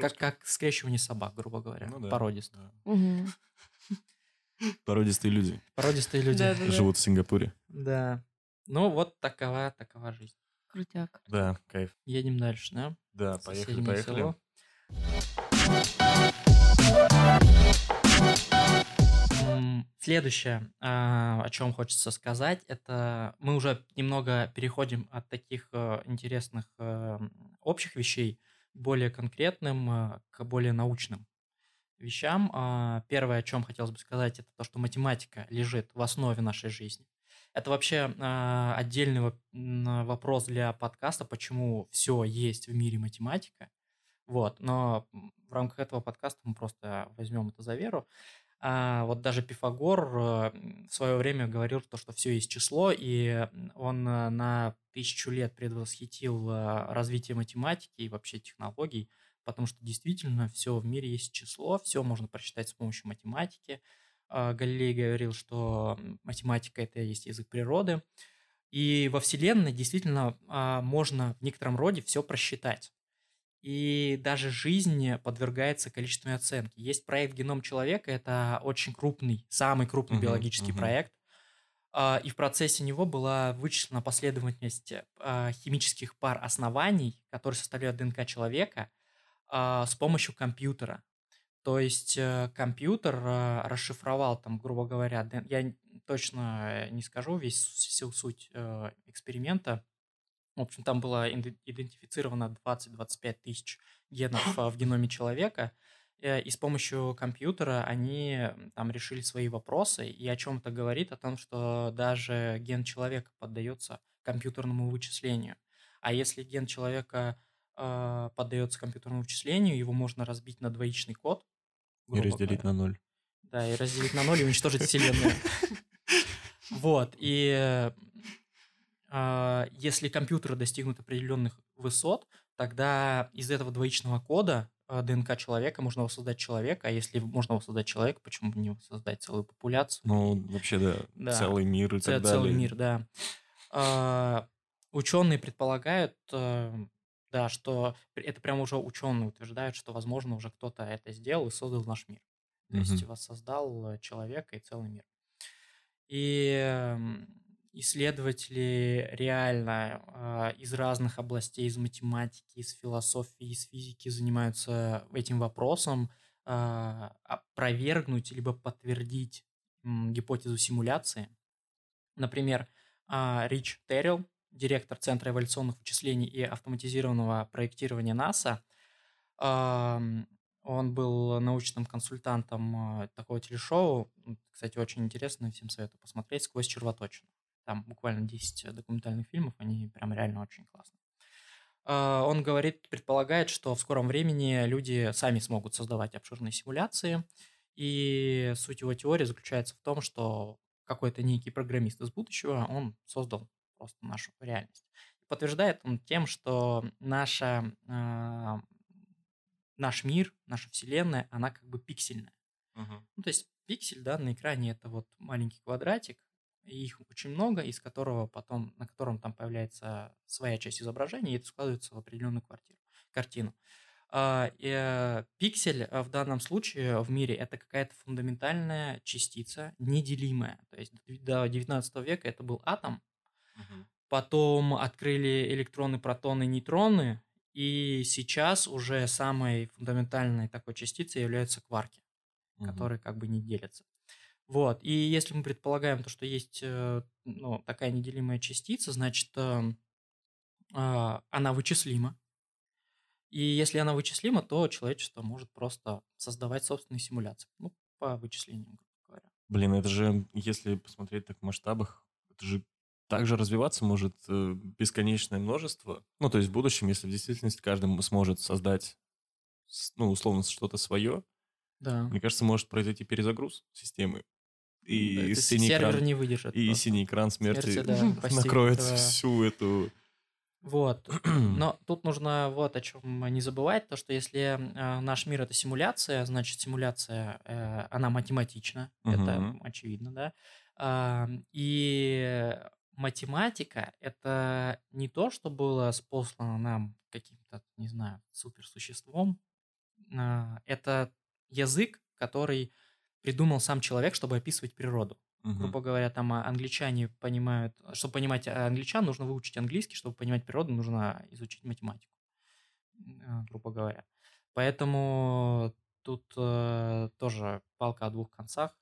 Как, как скрещивание собак, грубо говоря, Ну да, породистых. да. Мгм. *laughs* Породистые люди Породистые люди. Да-да-да. живут в Сингапуре. Да. Ну, вот такова, такова жизнь. Крутяк. Да, кайф. Едем дальше, да? Да, поехали, соседнее поехали. село. Следующее, а, о чем хочется сказать, это мы уже немного переходим от таких э, интересных э, общих вещей к более конкретным, э, к более научным вещам. А, Первое, о чем хотелось бы сказать, это то, что математика лежит в основе нашей жизни. Это вообще а, отдельный вопрос для подкаста, почему все есть в мире математика. Вот, но в рамках этого подкаста мы просто возьмем это за веру. А, вот даже Пифагор э, в свое время говорил, то, что все есть число, и он э, на тысячу лет предвосхитил э, развитие математики и вообще технологий, потому что действительно все в мире есть число, все можно просчитать с помощью математики. А, Галилей говорил, что математика это есть язык природы. И во Вселенной действительно а, можно в некотором роде все просчитать. И даже жизнь подвергается количественной оценке. Есть проект «Геном человека», это очень крупный, самый крупный Мгм, биологический мгм. проект. А, И в процессе него была вычислена последовательность а, химических пар оснований, которые составляют ДНК человека, а, с помощью компьютера. То есть э, компьютер э, расшифровал там, грубо говоря, я точно э, не скажу весь всю суть э, эксперимента. В общем, там было иде- идентифицировано 20-25 тысяч генов э, в геноме человека, э, и с помощью компьютера они там решили свои вопросы, и о чем это говорит? О том, что даже ген человека поддается компьютерному вычислению. А если ген человека э, поддается компьютерному вычислению, его можно разбить на двоичный код. И разделить на ноль. Да, и разделить на ноль и уничтожить вселенную. *laughs* Вот, и э, а, если компьютеры достигнут определенных высот, тогда из этого двоичного кода а, ДНК человека можно воссоздать человека, а если можно воссоздать человека, почему бы не воссоздать целую популяцию? Ну, вообще, да, Да. целый мир и Ц- так целый далее. мир, да. А, ученые предполагают, э, да, что это прямо уже ученые утверждают, что, возможно, уже кто-то это сделал и создал наш мир. То есть воссоздал э, человека и целый мир. И эм, исследователи реально э, из разных областей, из математики, из философии, из физики занимаются этим вопросом, э, опровергнуть либо подтвердить гипотезу симуляции. Например, э, Рич Террилл, директор Центра эволюционных вычислений и автоматизированного проектирования НАСА, он был научным консультантом такого телешоу. Кстати, очень интересно, всем советую посмотреть «Сквозь червоточину». Там буквально 10 документальных фильмов, они прям реально очень классные. Он говорит, предполагает, что в скором времени люди сами смогут создавать обширные симуляции. И суть его теории заключается в том, что какой-то некий программист из будущего, он создал просто нашу реальность. Подтверждает он тем, что наша, э, наш мир, наша вселенная, она как бы пиксельная. Мгм. Ну, то есть пиксель, да, на экране это вот маленький квадратик, их очень много, из которого потом, на котором там появляется своя часть изображения, и это складывается в определенную квартиру, картину. А, э, пиксель э, в данном случае в мире это какая-то фундаментальная частица, неделимая. То есть до 19 века это был атом, Мгм. потом открыли электроны, протоны, нейтроны, и сейчас уже самой фундаментальной такой частицей являются кварки Мгм. которые как бы не делятся. Вот. И если мы предполагаем то, что есть э, ну, такая неделимая частица, значит, э, а, она вычислима. И если она вычислима, то человечество может просто создавать собственные симуляции. Ну, по вычислениям, грубо говоря. Блин, это же, если посмотреть так в масштабах, это же также развиваться может э, бесконечное множество. Ну, то есть в будущем, если в действительности каждый сможет создать, ну, условно, что-то свое, Да. мне кажется, может произойти перезагруз системы. И Да, синий сервер экран, не выдержит. и просто. синий экран смерти Смерти, да, *laughs* накроет да. всю эту... Вот. *clears throat* Но тут нужно вот о чем не забывать, то что если э, наш мир это симуляция, значит симуляция э, она математична, это Мгм. очевидно, да. А, и математика это не то, что было спослано нам каким-то, не знаю, суперсуществом, а, это язык, который придумал сам человек, чтобы описывать природу Мгм. грубо говоря, там а, англичане понимают, чтобы понимать а, англичан, нужно выучить английский, чтобы понимать природу, нужно изучить математику, а, грубо говоря. Поэтому тут э, тоже палка о двух концах.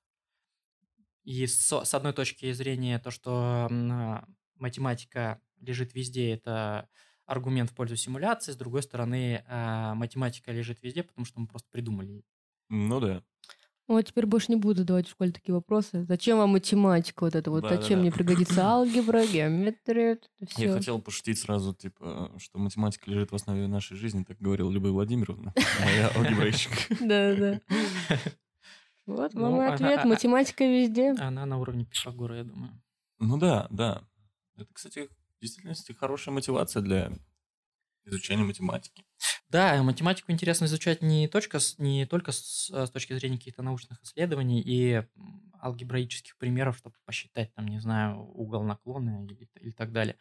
И с, с одной точки зрения то, что а, математика лежит везде, это аргумент в пользу симуляции, с другой стороны, а, математика лежит везде, потому что мы просто придумали. Ну да. Вот теперь больше не буду задавать в школе такие вопросы. Зачем вам математика вот это вот? Да-да-да. Зачем мне пригодится алгебра, геометрия, вот это Я все. хотел пошутить сразу, типа, что математика лежит в основе нашей жизни, так говорила Любовь Владимировна, моя *laughs* алгебраичка. Да-да. *laughs* Вот Ну, вам и она- ответ. а- а- Математика везде. Она на уровне Пифагора, я думаю. Ну да, да. Это, кстати, в действительности хорошая мотивация для изучения математики. Да, математику интересно изучать не, точка, не только с, с точки зрения каких-то научных исследований и алгебраических примеров, чтобы посчитать, там, не знаю, угол наклона или, или так далее.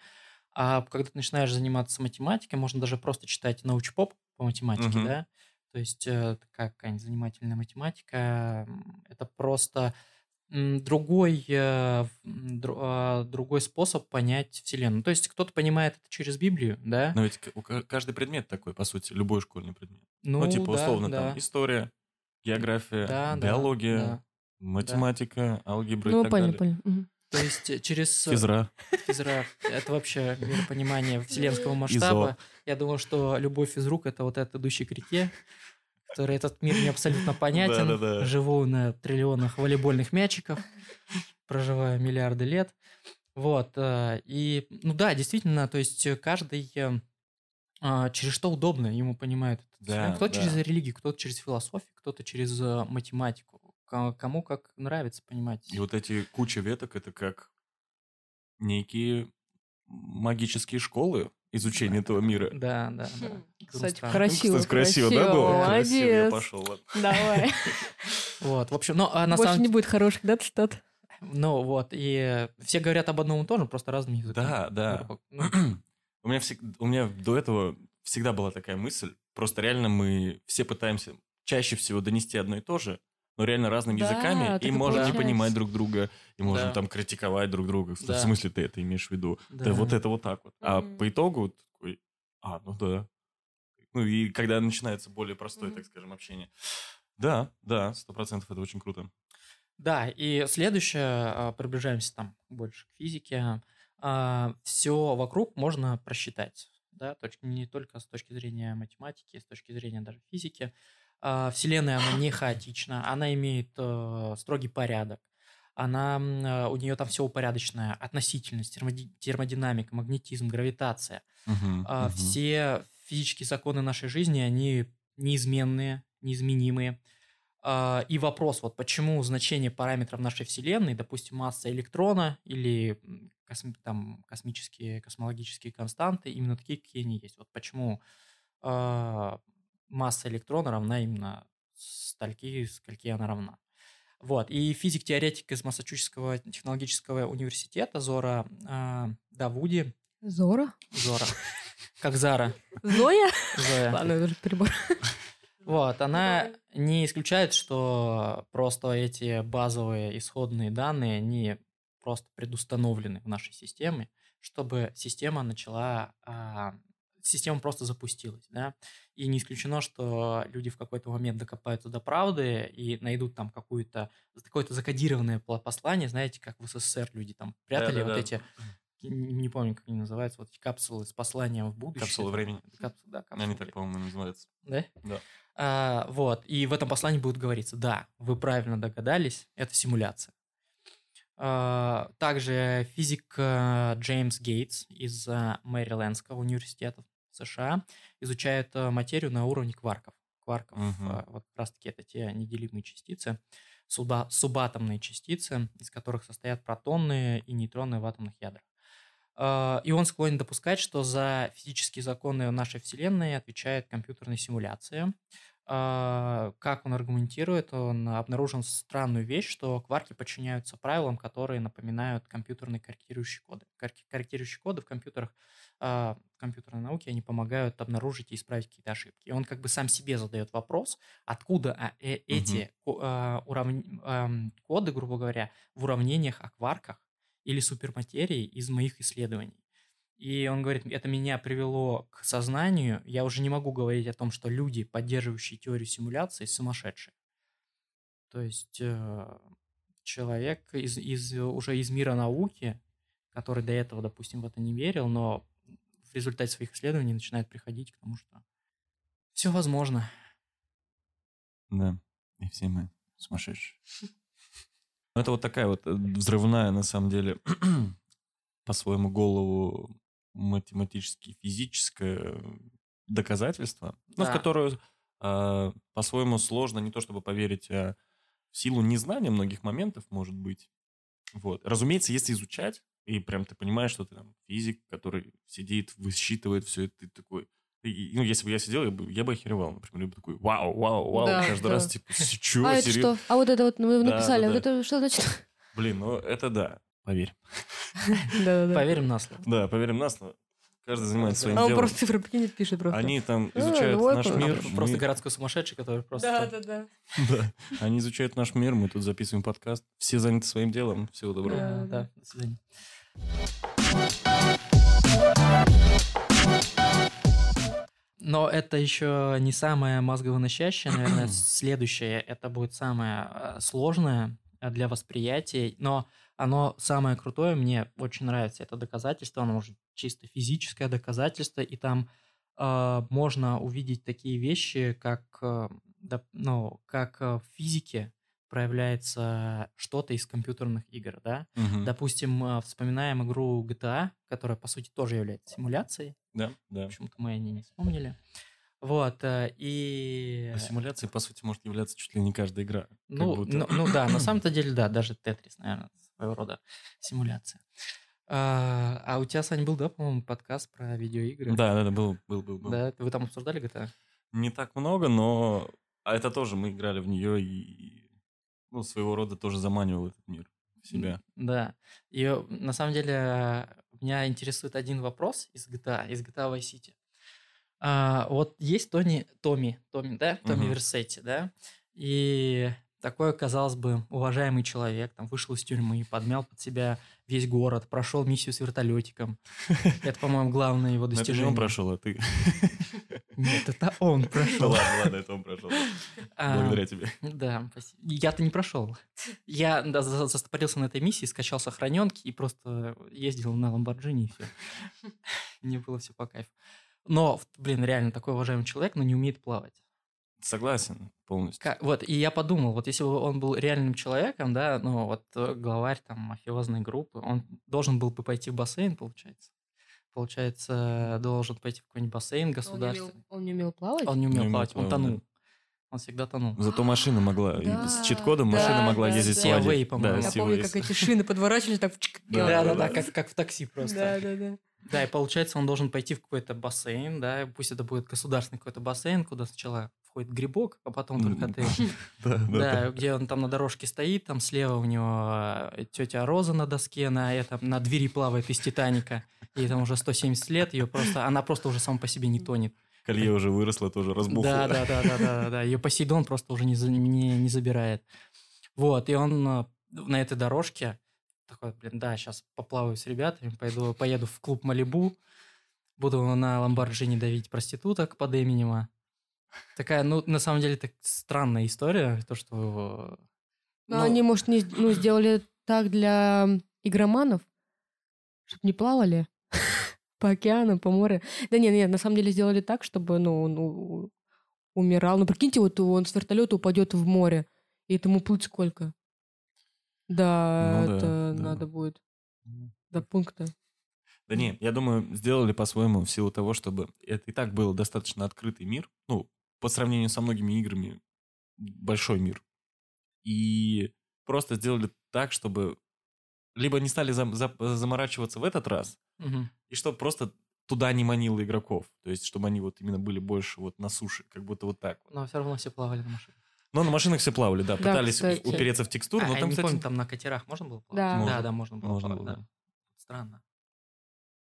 А когда ты начинаешь заниматься математикой, можно даже просто читать научпоп по математике, Мгм. да? То есть э, такая какая-нибудь занимательная математика. Это просто другой, э, а, другой способ понять Вселенную. То есть кто-то понимает это через Библию, да? Но ведь каждый предмет такой, по сути, любой школьный предмет. Ну, Ну, типа, да, условно, да. там, история, география, Да, да, биология, да. математика, алгебра и Ну, так понял, далее. понял. Мгм. То есть э, через э, Физра. физра это вообще миропонимание *laughs* вселенского масштаба. Я думал, что любой физрук это вот этот идущий к реке, который этот мир не абсолютно *laughs* понятен. Да-да-да. Живу на триллионах волейбольных мячиков, проживаю миллиарды лет. Вот. э, И, ну да, действительно, то есть каждый э, а, через что удобно ему понимает. этот Да. Кто-то да. через религию, кто-то через философию, кто-то через э, математику. Ко- Кому как нравится понимать. И вот эти куча веток, это как некие магические школы изучения этого мира. Да, да, да. Хм. Кстати, красиво, кстати, красиво, да, красиво, было? Красиво, я молодец. пошел. Давай. *laughs* Вот, в общем, ну, а на Больше самом не будет хороших, да, цитат? Ну, вот, и все говорят об одном и том же, просто разным языком. Да, да. Ну, *clears throat* У меня, всег- у меня до этого всегда была такая мысль. Просто реально мы все пытаемся чаще всего донести одно и то же, но реально разными Да, языками, и можем не понимать друг друга, и можем Да. там критиковать друг друга. В Да. смысле ты это имеешь в виду? Да. вот это вот так вот. А Мгм. по итогу такой, а, ну да. Ну и когда начинается более простое, Мгм. так скажем, общение. Да, да, сто процентов это очень круто. Да, и следующее, а, приближаемся там больше к физике. Все вокруг можно просчитать, да, не только с точки зрения математики, с точки зрения даже физики. А, Вселенная, она не хаотична, она имеет э, строгий порядок. Она, э, у нее там все упорядоченное, относительность, термоди- термодинамика, магнетизм, гравитация. А. Все физические законы нашей жизни, они неизменные, неизменимые. А, И вопрос, вот почему значение параметров нашей Вселенной, допустим, масса электрона или м, косм- там, космические, космологические константы, именно такие, какие они есть. Вот почему масса электрона равна именно стальки, скольки она равна. Вот. И физик-теоретик из Массачусетского технологического университета Зора а, Давуди, Зора? Зора, как Зара, Зоя? Зоя. Ладно, это уже перебор. Вот, она не исключает, что просто эти базовые исходные данные, они просто предустановлены в нашей системе, чтобы система начала, а, система просто запустилась, да, и не исключено, что люди в какой-то момент докопаются до правды и найдут там какую-то, какое-то закодированное послание, знаете, как в СССР люди там прятали вот Да-да-да. эти, не помню, как они называются, вот эти капсулы с посланием в будущее. Капсулы времени. Капсулы, да, капсулы Они так, по-моему, называются. Да? Да. А, вот, и в этом послании будет говориться, да, вы правильно догадались, это симуляция. А, также физик а, Джеймс Гейтс из а, Мэрилендского университета США изучает а, материю на уровне кварков. Кварков, а, вот как раз-таки это те неделимые частицы, суба- субатомные частицы, из которых состоят протоны и нейтроны в атомных ядрах. А, И он склонен допускать, что за физические законы нашей Вселенной отвечает компьютерная симуляция. А, Как он аргументирует, он обнаружил странную вещь, что кварки подчиняются правилам, которые напоминают компьютерные корректирующие коды. Кор- Корректирующие коды в компьютерах, а, в компьютерной науке, они помогают обнаружить и исправить какие-то ошибки. И он как бы сам себе задает вопрос, откуда а, э- эти а, уравн- коды, грубо говоря, в уравнениях о кварках или суперматерии из моих исследований. И он говорит, это меня привело к сознанию. Я уже не могу говорить о том, что люди, поддерживающие теорию симуляции, сумасшедшие. То есть э, человек из, из, уже из мира науки, который до этого, допустим, в это не верил, но в результате своих исследований начинает приходить к тому, что все возможно. Да, и все мы сумасшедшие. Ну, Это вот такая вот э, взрывная, на самом деле, *clears throat* по своему голову математически физическое доказательство, но в Да. которое а, по-своему сложно не то чтобы поверить, а в силу незнания многих моментов, может быть. Вот. Разумеется, если изучать, и прям ты понимаешь, что ты там физик, который сидит, высчитывает все это, ты такой... и- ну, если бы я сидел, я бы, я бы охеревал, например, я бы такой, вау, вау, вау, Да, каждый да. раз, типа, чё, а это серьезно? что? А вот это вот вы Да, написали, да, а вот да. это что значит? Блин, ну это да, поверь. *laughs* Поверим на слово. Да, поверим на слово. Каждый занимается своим А он делом. просто цифры прикинет, пишет просто. Они там А, изучают ну, наш это- мир. А, Просто мы- городской сумасшедший, который просто... Да-да-да. *laughs* Да. Они изучают наш мир, мы тут записываем подкаст. Все заняты своим делом. Всего доброго. Да, Да. да, до свидания. Но это еще не самое мозговыносящее, наверное, *clears throat* следующее. Это будет самое э, сложное для восприятия, но оно самое крутое, мне очень нравится это доказательство, оно уже чисто физическое доказательство, и там э, можно увидеть такие вещи, как, э, доп- ну, как э, в физике проявляется что-то из компьютерных игр, да? Мгм. Допустим, э, вспоминаем игру GTA, которая, по сути, тоже является симуляцией. Да, да. Почему-то мы о ней не вспомнили. Вот, э, и... А симуляцией, по сути, может являться чуть ли не каждая игра. Ну, ну, ну да, на самом-то деле, да, даже Тетрис, наверное, своего рода симуляция. А, а у тебя, Сань, был, да, по-моему, подкаст про видеоигры? Да, да, да, был, был, был. был. Да, вы там обсуждали GTA? Не так много, но... А это тоже мы играли в нее и... Ну, своего рода тоже заманивал этот мир в себя. Да. И э, на самом деле э, меня интересует один вопрос из GTA, из GTA Vice City. А, вот есть Тони, Томми, Томми, да, Томми Мгм. Версетти, да, и такой, казалось бы, уважаемый человек, там, вышел из тюрьмы, подмял под себя весь город, прошел миссию с вертолетиком. *laughs* Это, по-моему, главное его Но Это не достижение. он прошел, а ты. *laughs* Нет, это он прошел. *laughs* ладно, ладно, это он прошел. А, Благодаря тебе. Да, спасибо. Я-то не прошел. Я застопорился на этой миссии, скачал сохраненки и просто ездил на Ламборджини и все. Мне было все по кайфу. Но, блин, реально такой уважаемый человек, но не умеет плавать. Согласен полностью. Как- вот, и я подумал, вот если бы он был реальным человеком, да, ну, вот э, главарь там мафиозной группы, он должен был бы пойти в бассейн, получается. Получается, должен пойти в какой-нибудь бассейн Он не, государственный. умел, он не умел плавать? Он не умел Не умел плавать, он плавать, да. тонул. Он всегда тонул. Зато машина могла, Да, с чит-кодом да, машина могла да, ездить да. в воде. Seaway, по-моему. Я Да, помню, Seaway. как эти шины подворачивались, так... чик, Да, делали. Да, да, да, да, да. как, как в такси просто. Да, да, да. Да, и получается, он должен пойти в какой-то бассейн, да, пусть это будет государственный какой-то бассейн, куда сначала входит грибок, а потом только ты. *laughs* Да, где он там на дорожке стоит, там слева у него тетя Роза на доске, на этом, на двери плавает из Титаника. Ей там уже 170 лет, ее просто, она просто уже сама по себе не тонет. Колье уже выросло, тоже разбухло. Да, да, да, да, да, да. Ее Посейдон просто уже не, не, не забирает. Вот, и он э, на этой дорожке такой, блин, да, сейчас поплаваю с ребятами, пойду, поеду в клуб Малибу, буду на Ламборджини давить проституток под Эминема. Такая, ну, на самом деле, так странная история, то, что... Но ну, они, может, не, ну, сделали так для игроманов, чтобы не плавали *laughs* по океану, по морю. Да нет, нет, на самом деле сделали так, чтобы, ну, он у- умирал. Ну, прикиньте, вот он с вертолета упадет в море, и этому плыть сколько? Да, Ну да, это да. надо будет до пункта. Да не, я думаю, сделали по-своему в силу того, чтобы это и так был достаточно открытый мир. Ну, по сравнению со многими играми, большой мир. И просто сделали так, чтобы либо не стали зам- за- заморачиваться в этот раз, мгм. и чтобы просто туда не манило игроков. То есть, чтобы они вот именно были больше вот на суше, как будто вот так вот. Но все равно все плавали на машине. Но на машинах все плавали, да, пытались кстати. упереться в текстуру, А, но я там, не кстати, помню, там на катерах можно было плавать? Да. Да, Можно. да, можно было Можно плавать, было, да. Странно.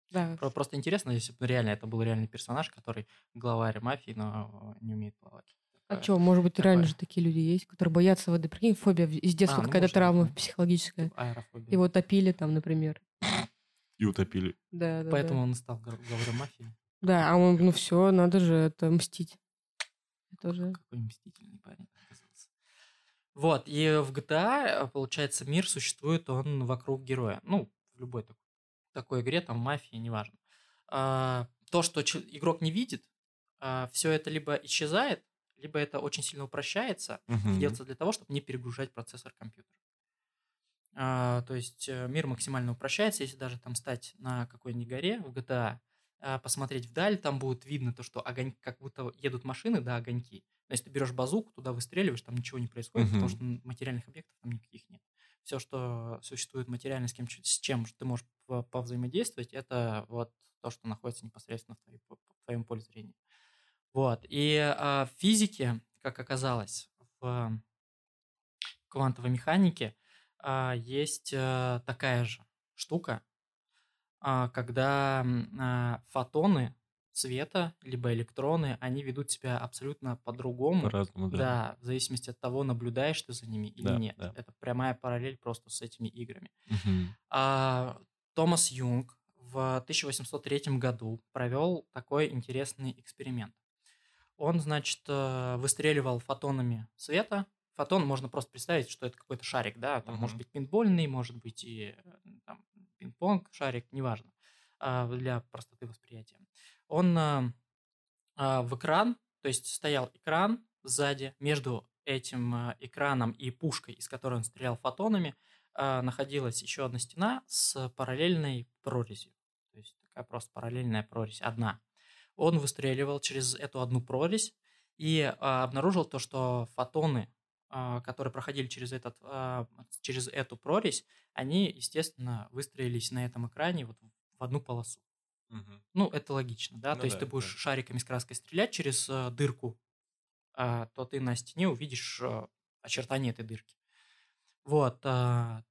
Да. Про- Просто интересно, если бы реально это был реальный персонаж, который главарь мафии, но не умеет плавать. А что, может быть, такое. реально же такие люди есть, которые боятся воды. Прикинь, фобия из детства А, ну, какая-то травма да. психологическая. Типа аэрофобия. Его топили там, например. и утопили. Да, да, Поэтому да. он и стал гла- главарем мафии. Да, а он, ну все, надо же это мстить. Это же... Какой мстительный парень оказался. Вот, и в GTA, получается, мир существует, он вокруг героя. Ну, в любой такой, такой игре, там, мафия, неважно. А, то, что игрок не видит, все это либо исчезает, либо это очень сильно упрощается, Мгм. делается для того, чтобы не перегружать процессор компьютера. А, то есть э, мир максимально упрощается, если даже там стать на какой-нибудь горе в GTA, а, посмотреть вдаль, там будет видно то, что огонь, как будто едут машины, да, огоньки. Но если ты берешь базуку, туда выстреливаешь, там ничего не происходит, потому Мгм. что материальных объектов там никаких нет. Все, что существует материально, с, кем, с чем ты можешь повзаимодействовать, это вот то, что находится непосредственно в, твоей, в твоем поле зрения. Вот. И а, в физике, как оказалось, в квантовой механике а, есть а, такая же штука, а, когда а, фотоны света, либо электроны, они ведут себя абсолютно по-другому. По-разному, да. Да, в зависимости от того, наблюдаешь ты за ними или Да, нет. да. Это прямая параллель просто с этими играми. Мгм. А, Томас Юнг в 1803 году провел такой интересный эксперимент. Он, значит, э, выстреливал фотонами света. Фотон можно просто представить, что это какой-то шарик, да, там может Мгм. быть пинбольный, может быть и э, там, пинг-понг шарик, неважно, а, для простоты восприятия. Он а, в экран, то есть стоял экран сзади, между этим экраном и пушкой, из которой он стрелял фотонами, находилась еще одна стена с параллельной прорезью. То есть такая просто параллельная прорезь, одна. Он выстреливал через эту одну прорезь и а, обнаружил то, что фотоны, а, которые проходили через, этот, а, через эту прорезь, они, естественно, выстроились на этом экране вот в одну полосу. Мгм. Ну, это логично, да. Ну то есть да, ты будешь да. шариками с краской стрелять через э, дырку, а, то ты на стене увидишь э, очертания этой дырки. Вот. а,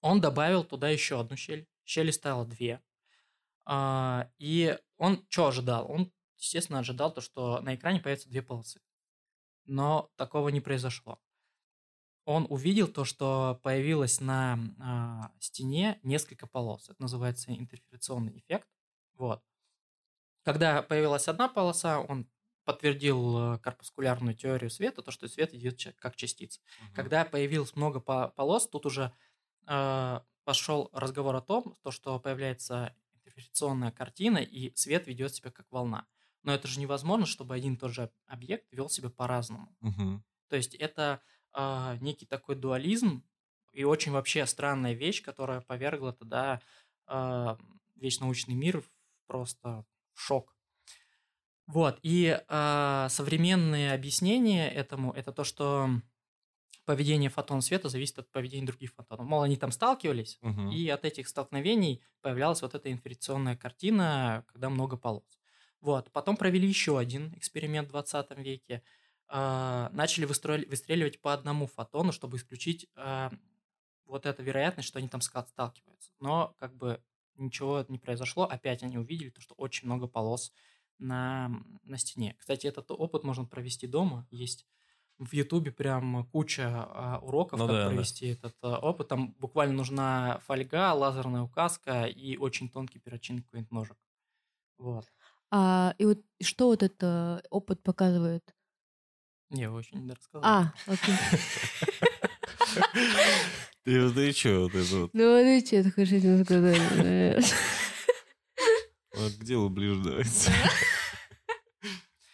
он добавил туда еще одну щель. Щели стало две. А, и он что ожидал? Он, естественно, ожидал то, что на экране появятся две полосы. Но такого не произошло. он увидел то, что появилось на а, стене несколько полос. Это называется интерферационный эффект. Вот. Когда появилась одна полоса, он подтвердил э, корпускулярную теорию света, то, что свет идет как частица. Угу. Когда появилось много полос, тут уже э, пошел разговор о том, то, что появляется интерферационная картина, и свет ведет себя как волна. Но это же невозможно, чтобы один и тот же объект вел себя по-разному. Угу. То есть это э, некий такой дуализм и очень вообще странная вещь, которая повергла тогда э, весь научный мир в просто в шок. Вот, и э, современные объяснения этому это то, что поведение фотон света зависит от поведения других фотонов. Мол, они там сталкивались, угу. и от этих столкновений появлялась вот эта инференционная картина, когда много полос. Вот. Потом провели еще один эксперимент в 20 веке. Э, начали выстреливать по одному фотону, чтобы исключить э, вот эту вероятность, что они там сталкиваются. Но как бы ничего не произошло. Опять они увидели то, что очень много полос на, на стене. Кстати, этот опыт можно провести дома. Есть в Ютубе прям куча а, уроков, ну, как да, провести да. этот а, опыт. Там буквально нужна фольга, лазерная указка и очень тонкий перочинный какой-нибудь ножик. Вот. А, и вот что вот этот опыт показывает? Я очень не рассказал. А, окей. Ты, ты что вот это вот? Ну, ты что ты хочешь этим сказать? Вот к делу ближе давайте. *laughs*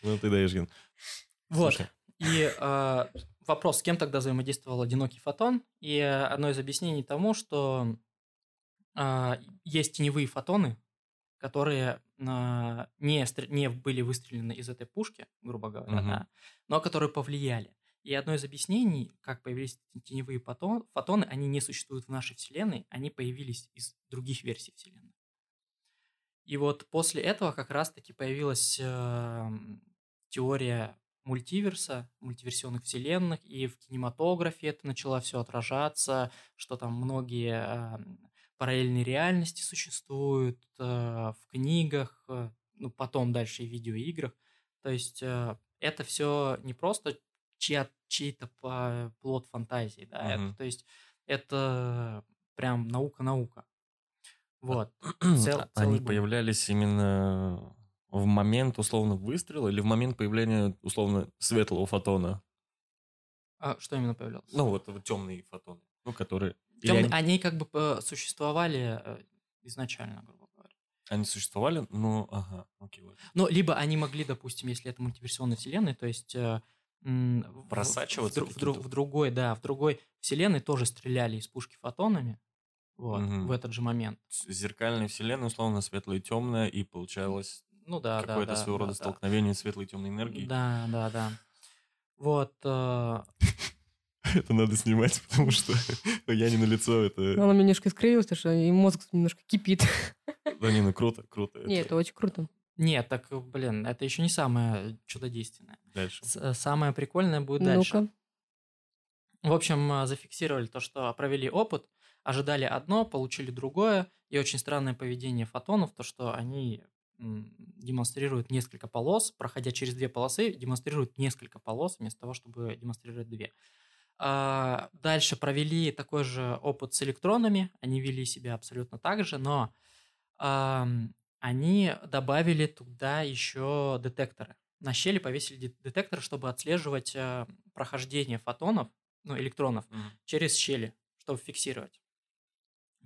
Ну, ты даешь, Ген. Вот. И э, вопрос, с кем тогда взаимодействовал одинокий фотон? И одно из объяснений тому, что э, есть теневые фотоны, которые э, не, не были выстрелены из этой пушки, грубо говоря, угу. да, но которые повлияли. И одно из объяснений, как появились теневые фотон, фотоны, они не существуют в нашей Вселенной, они появились из других версий Вселенной. И вот после этого как раз-таки появилась э, теория мультиверса, мультиверсионных вселенных, и в кинематографе это начало все отражаться, что там многие э, параллельные реальности существуют э, в книгах, э, ну потом дальше и в видеоиграх. То есть э, это все не просто чья, чей-то плод фантазии, да, угу. это, то есть это прям наука-наука. Вот. *clears throat* Цел, Они бум. появлялись именно в момент условно выстрела или в момент появления условно светлого фотона? А что именно появлялось? Ну вот, вот темные фотоны, ну которые. Темные, они... они как бы э, существовали э, изначально, грубо говоря. Они существовали, ну, ага, окей. Вот. Ну, либо они могли, допустим, если это мультиверсионная вселенная, то есть э, просачиваться в, в, в, в другой, да, в другой вселенной тоже стреляли из пушки фотонами, вот, угу. в этот же момент. Зеркальная вселенная, условно, светлая и темная, и получалось ну да, какое-то да, своего да, рода да, столкновение светлой и темной энергии. Да, да, да. Вот. Э... *laughs* Это надо снимать, потому что *laughs* я не на лицо, это... Ну, она немножко искривилась, потому что и мозг немножко кипит. *laughs* Да не, ну круто, круто. Нет, это очень круто. Нет, так, блин, это еще не самое чудодейственное. Дальше. С самое прикольное будет дальше. В общем, э, зафиксировали то, что провели опыт, ожидали одно, получили другое, и очень странное поведение фотонов, то, что они демонстрируют несколько полос, проходя через две полосы, демонстрируют несколько полос вместо того, чтобы демонстрировать две. А, дальше провели такой же опыт с электронами, они вели себя абсолютно так же, но они добавили туда еще детекторы. На щели повесили детекторы, чтобы отслеживать э, прохождение фотонов, ну, электронов, mm. через щели, чтобы фиксировать.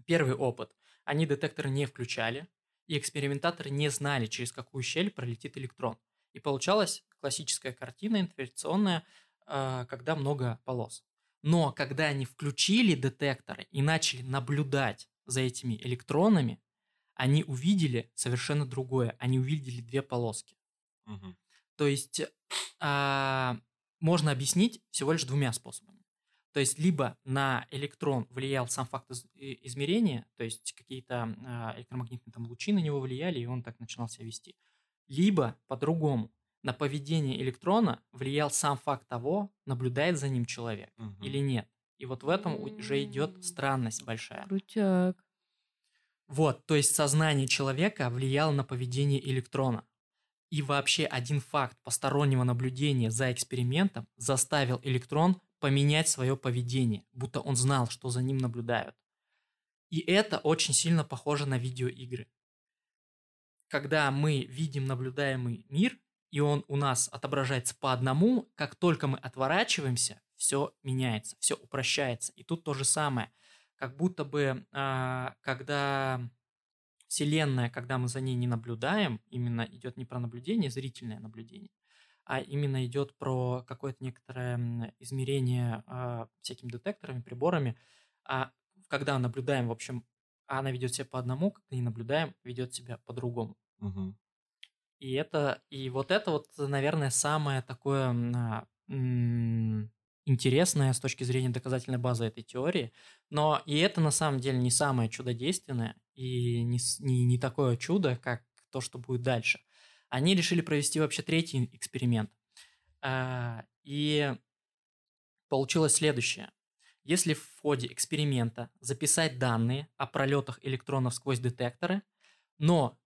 Первый опыт. Они детекторы не включали, и экспериментаторы не знали, через какую щель пролетит электрон. И получалась классическая картина инференционная, э, когда много полос. Но когда они включили детекторы и начали наблюдать за этими электронами, они увидели совершенно другое. Они увидели две полоски. Угу. То есть а, можно объяснить всего лишь двумя способами. То есть либо на электрон влиял сам факт измерения, то есть какие-то а, электромагнитные там лучи на него влияли, и он так начинал себя вести. Либо по-другому, на поведение электрона влиял сам факт того, наблюдает за ним человек угу. или нет. И вот в этом уже идет странность большая. Крутяк. Вот, то есть сознание человека влияло на поведение электрона. И вообще один факт постороннего наблюдения за экспериментом заставил электрон поменять свое поведение, будто он знал, что за ним наблюдают. И это очень сильно похоже на видеоигры. Когда мы видим наблюдаемый мир, и он у нас отображается по одному, как только мы отворачиваемся, все меняется, все упрощается. И тут то же самое. Как будто бы, а, когда Вселенная, когда мы за ней не наблюдаем, именно идет не про наблюдение, зрительное наблюдение, а именно идет про какое-то некоторое измерение э, всякими детекторами, приборами. А когда наблюдаем, в общем, она ведет себя по одному, когда не наблюдаем, ведет себя по-другому. Мгм. И это, и вот это вот, наверное, самое такое а, м, интересное с точки зрения доказательной базы этой теории. Но и это на самом деле не самое чудодейственное и не, не, не такое чудо, как то, что будет дальше. Они решили провести вообще третий эксперимент. А, И получилось следующее. Если в ходе эксперимента записать данные о пролетах электронов сквозь детекторы, но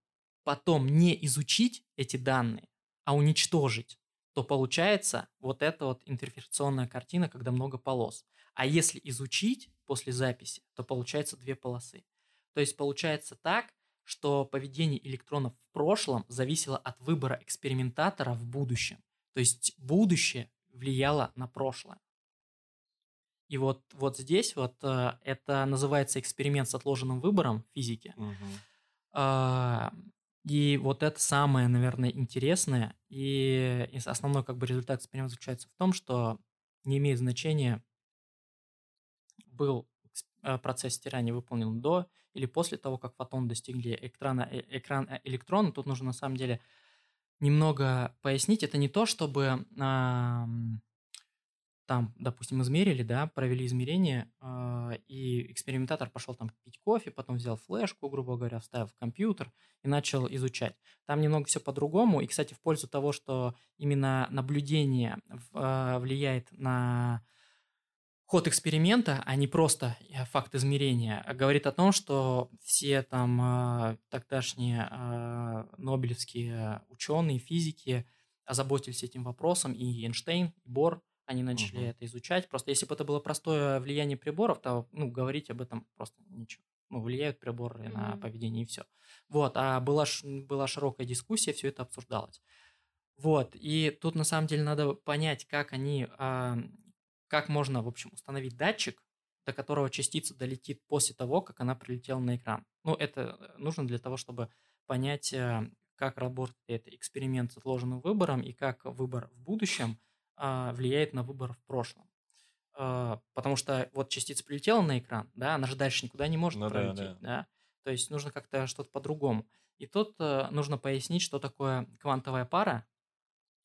потом не изучить эти данные, а уничтожить, то получается вот эта вот интерференционная картина, когда много полос. А если изучить после записи, то получается две полосы. То есть получается так, что поведение электронов в прошлом зависело от выбора экспериментатора в будущем. То есть будущее влияло на прошлое. И вот, вот здесь вот э, это называется эксперимент с отложенным выбором в физике. А, И вот это самое, наверное, интересное. И основной как бы результат эксперимента заключается в том, что не имеет значения, был процесс стирания выполнен до или после того, как фотон достигли экрана, э, экран э, электрона. Тут нужно на самом деле немного пояснить. Это не то, чтобы ам, там, допустим, измерили, да, провели измерение, а, и экспериментатор пошел там пить кофе, потом взял флешку, грубо говоря, вставил в компьютер и начал изучать. Там немного все по-другому, и, кстати, в пользу того, что именно наблюдение в- а, влияет на ход эксперимента, а не просто э, факт измерения, а говорит о том, что все там а, тогдашние а, нобелевские ученые, физики озаботились этим вопросом, и Эйнштейн, и Бор, они начали Мгм. это изучать. Просто если бы это было простое влияние приборов, то ну, говорить об этом просто ничего. Ну, влияют приборы на Мгм. поведение и все. Вот, а была, была широкая дискуссия, все это обсуждалось. Вот, и тут на самом деле надо понять, как они, а, как можно, в общем, установить датчик, до которого частица долетит после того, как она прилетела на экран. Ну, это э, нужно для того, чтобы понять, э, как работает этот эксперимент с отложенным выбором и как выбор в будущем а, влияет на выбор в прошлом. А, Потому что вот частица прилетела на экран, да, она же дальше никуда не может Ну да, пролететь, да. То есть нужно как-то что-то по-другому. И тут э, нужно пояснить, что такое квантовая пара,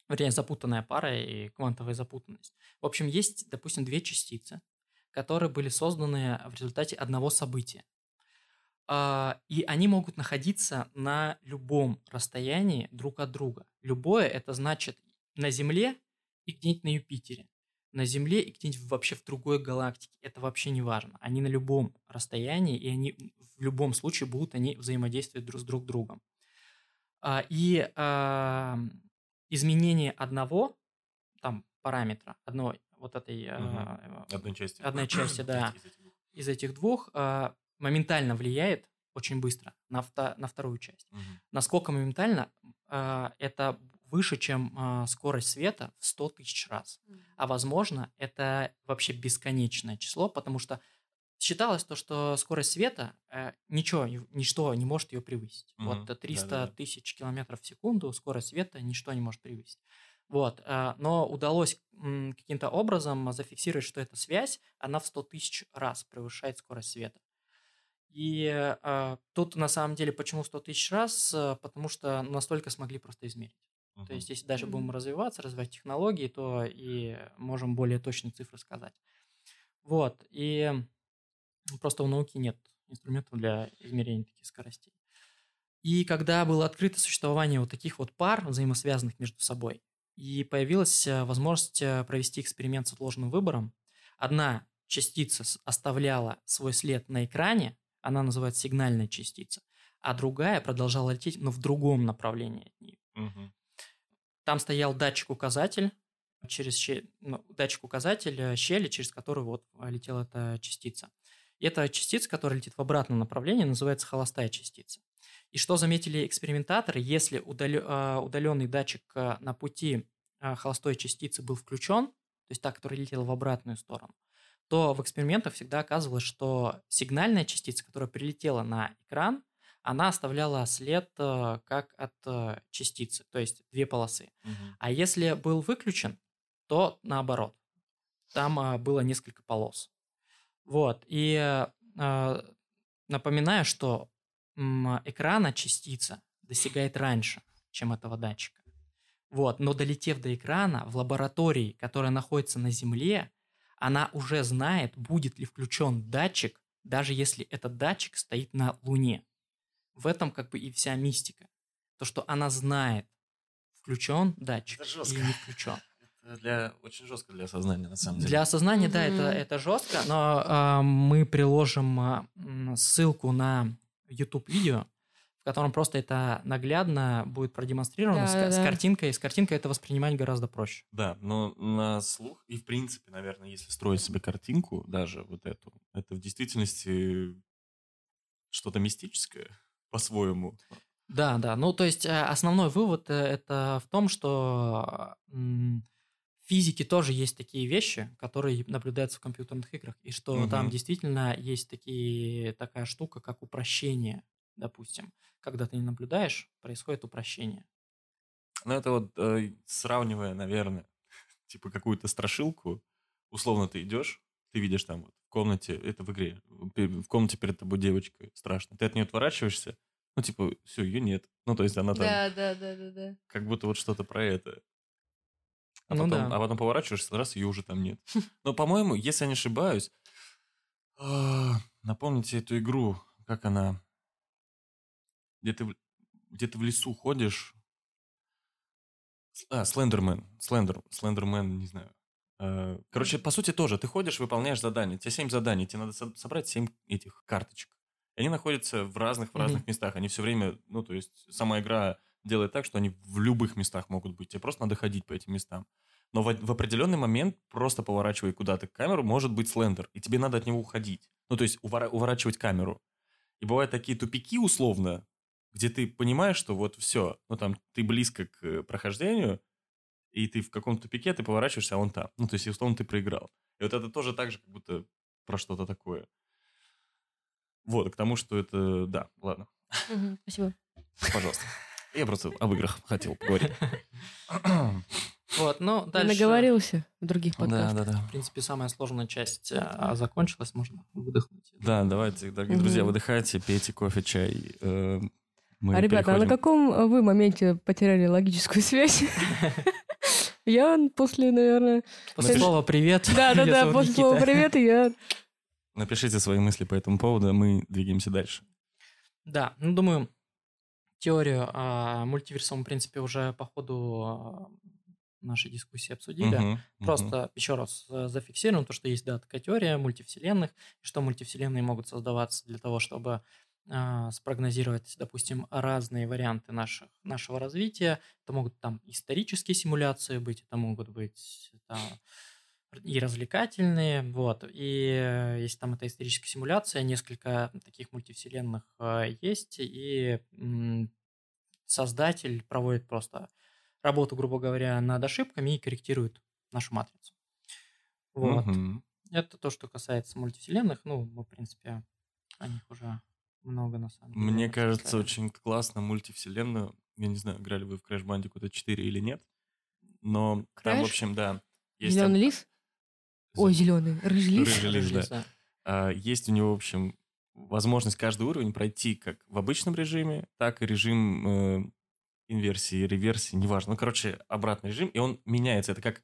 вернее, запутанная пара и квантовая запутанность. В общем, есть, допустим, две частицы, которые были созданы в результате одного события. А, И они могут находиться на любом расстоянии друг от друга. Любое это значит на Земле и где-нибудь на Юпитере. На Земле и где-нибудь вообще в другой галактике. Это вообще не важно. Они на любом расстоянии, и они в любом случае будут они взаимодействовать друг с друг другом. А, И изменение одного там параметра, одной вот этой а, Одной части. Одной части, *coughs* да. Из этих двух. а, моментально влияет очень быстро на, вто- на вторую часть. Мгм. Насколько моментально, а, это выше, чем а, скорость света в 100 тысяч раз. А возможно, это вообще бесконечное число, потому что считалось то, что скорость света э, ничего, ничто не может ее превысить. Мгм. Вот э, 300 Да-да-да. тысяч километров в секунду скорость света ничто не может превысить. Вот, э, но удалось м, каким-то образом зафиксировать, что эта связь, она в 100 тысяч раз превышает скорость света. И э, тут на самом деле почему 100 тысяч раз? Э, Потому что настолько смогли просто измерить. То Мгм. есть, если дальше будем развиваться, развивать технологии, то и можем более точные цифры сказать. Вот. И просто у науки нет инструментов для измерения таких скоростей. И когда было открыто существование вот таких вот пар, взаимосвязанных между собой, и появилась э, возможность э, провести эксперимент с отложенным выбором, одна частица оставляла свой след на экране, она называется сигнальная частица, а другая продолжала лететь, но в другом направлении от нее. Мгм. Там стоял датчик-указатель, через щель, ну, датчик указателя щели, через которую вот летела эта частица. Эта частица, которая летит в обратном направлении, называется холостая частица. И что заметили экспериментаторы, если удаленный датчик на пути холостой частицы был включен, то есть та, которая летела в обратную сторону, то в экспериментах всегда оказывалось, что сигнальная частица, которая прилетела на экран, она оставляла след как от частицы, то есть две полосы. Угу. А если был выключен, то наоборот. Там было несколько полос. Вот. И напоминаю, что экрана частица достигает раньше, чем этого датчика. Вот. Но долетев до экрана, в лаборатории, которая находится на Земле, она уже знает, будет ли включен датчик, даже если этот датчик стоит на Луне. В этом как бы и вся мистика. То, что она знает, включен датчик или не включен. Это для, очень жестко для осознания, на самом деле. Для осознания, mm-hmm. да, это, это жестко, но э, мы приложим э, ссылку на YouTube-видео, в котором просто это наглядно будет продемонстрировано да, с, да. с картинкой. С картинкой это воспринимать гораздо проще. Да, но на слух и в принципе, наверное, если строить себе картинку, даже вот эту, это в действительности что-то мистическое по-своему. Да, да. Ну, то есть э, основной вывод э, это в том, что физике тоже есть такие вещи, которые наблюдаются в компьютерных играх, и что угу. там действительно есть такие, такая штука, как упрощение допустим, когда ты не наблюдаешь, происходит упрощение. Ну, это вот э, сравнивая, наверное, *laughs* типа какую-то страшилку, условно ты идешь, ты видишь там вот в комнате, это в игре, в комнате перед тобой девочка страшно, ты от нее отворачиваешься, ну, типа, все, ее нет. Ну, то есть она там... Да, да, да, да, да. Как будто вот что-то про это. А, ну, потом, да. а потом поворачиваешься, раз ее уже там нет. *laughs* Но, по-моему, если я не ошибаюсь, а, напомните эту игру, как она где ты, где ты в лесу ходишь. А, Слендермен. Слендер, Слендермен, не знаю. Э, короче, по сути тоже. Ты ходишь, выполняешь задания. У тебя 7 заданий. Тебе надо собрать 7 этих карточек. И они находятся в разных, в разных mm-hmm. местах. Они все время, ну, то есть сама игра делает так, что они в любых местах могут быть. Тебе просто надо ходить по этим местам. Но в, в определенный момент, просто поворачивая куда-то камеру, может быть слендер. И тебе надо от него уходить. Ну, то есть увора- уворачивать камеру. И бывают такие тупики условно, где ты понимаешь, что вот все, ну там ты близко к э, прохождению, и ты в каком-то тупике, ты поворачиваешься, а он там. Ну, то есть, условно, ты проиграл. И вот это тоже так же, как будто про что-то такое. Вот, к тому, что это... Да, ладно. Угу, спасибо. Пожалуйста. Я просто об играх хотел поговорить. *laughs* Вот, ну, дальше... наговорился в других подкастах. Да, да, да. В принципе, самая сложная часть а, закончилась, можно выдохнуть. Да, давайте, дорогие друзья, выдыхайте, пейте кофе, чай, э, мы а, ребята, переходим... а на каком вы моменте потеряли логическую *laughs* связь? *laughs* Я после, наверное... После слова «привет». Да-да-да, после слова «привет» я... Напишите свои мысли по этому поводу, а мы двигаемся дальше. Да, ну, думаю, теорию о мультиверсовом принципе уже по ходу а, нашей дискуссии обсудили. Uh-huh, Просто uh-huh. еще раз э, зафиксируем то, что есть да, такая теория мультивселенных, что мультивселенные могут создаваться для того, чтобы а, спрогнозировать, допустим, разные варианты наших, нашего развития. Это могут там исторические симуляции быть, это могут быть это, и развлекательные, вот. И э, если там это историческая симуляция, несколько таких мультивселенных э, есть, и создатель проводит просто работу, грубо говоря, над ошибками и корректирует нашу матрицу. Вот. Угу. Это то, что касается мультивселенных. Ну, мы, в принципе, о них уже много, на самом деле. Мне кажется, очень классно мультивселенную. Я не знаю, играли вы в Crash Bandicoot 4 или нет. Но Crash? там, в общем, да. Есть зеленый лис? Ой, зеленый. Рыжий лис? Рыжий лис, да. да. А, есть у него, в общем, возможность каждый уровень пройти как в обычном режиме, так и режим э, инверсии, реверсии, неважно. Ну, короче, обратный режим, и он меняется. Это как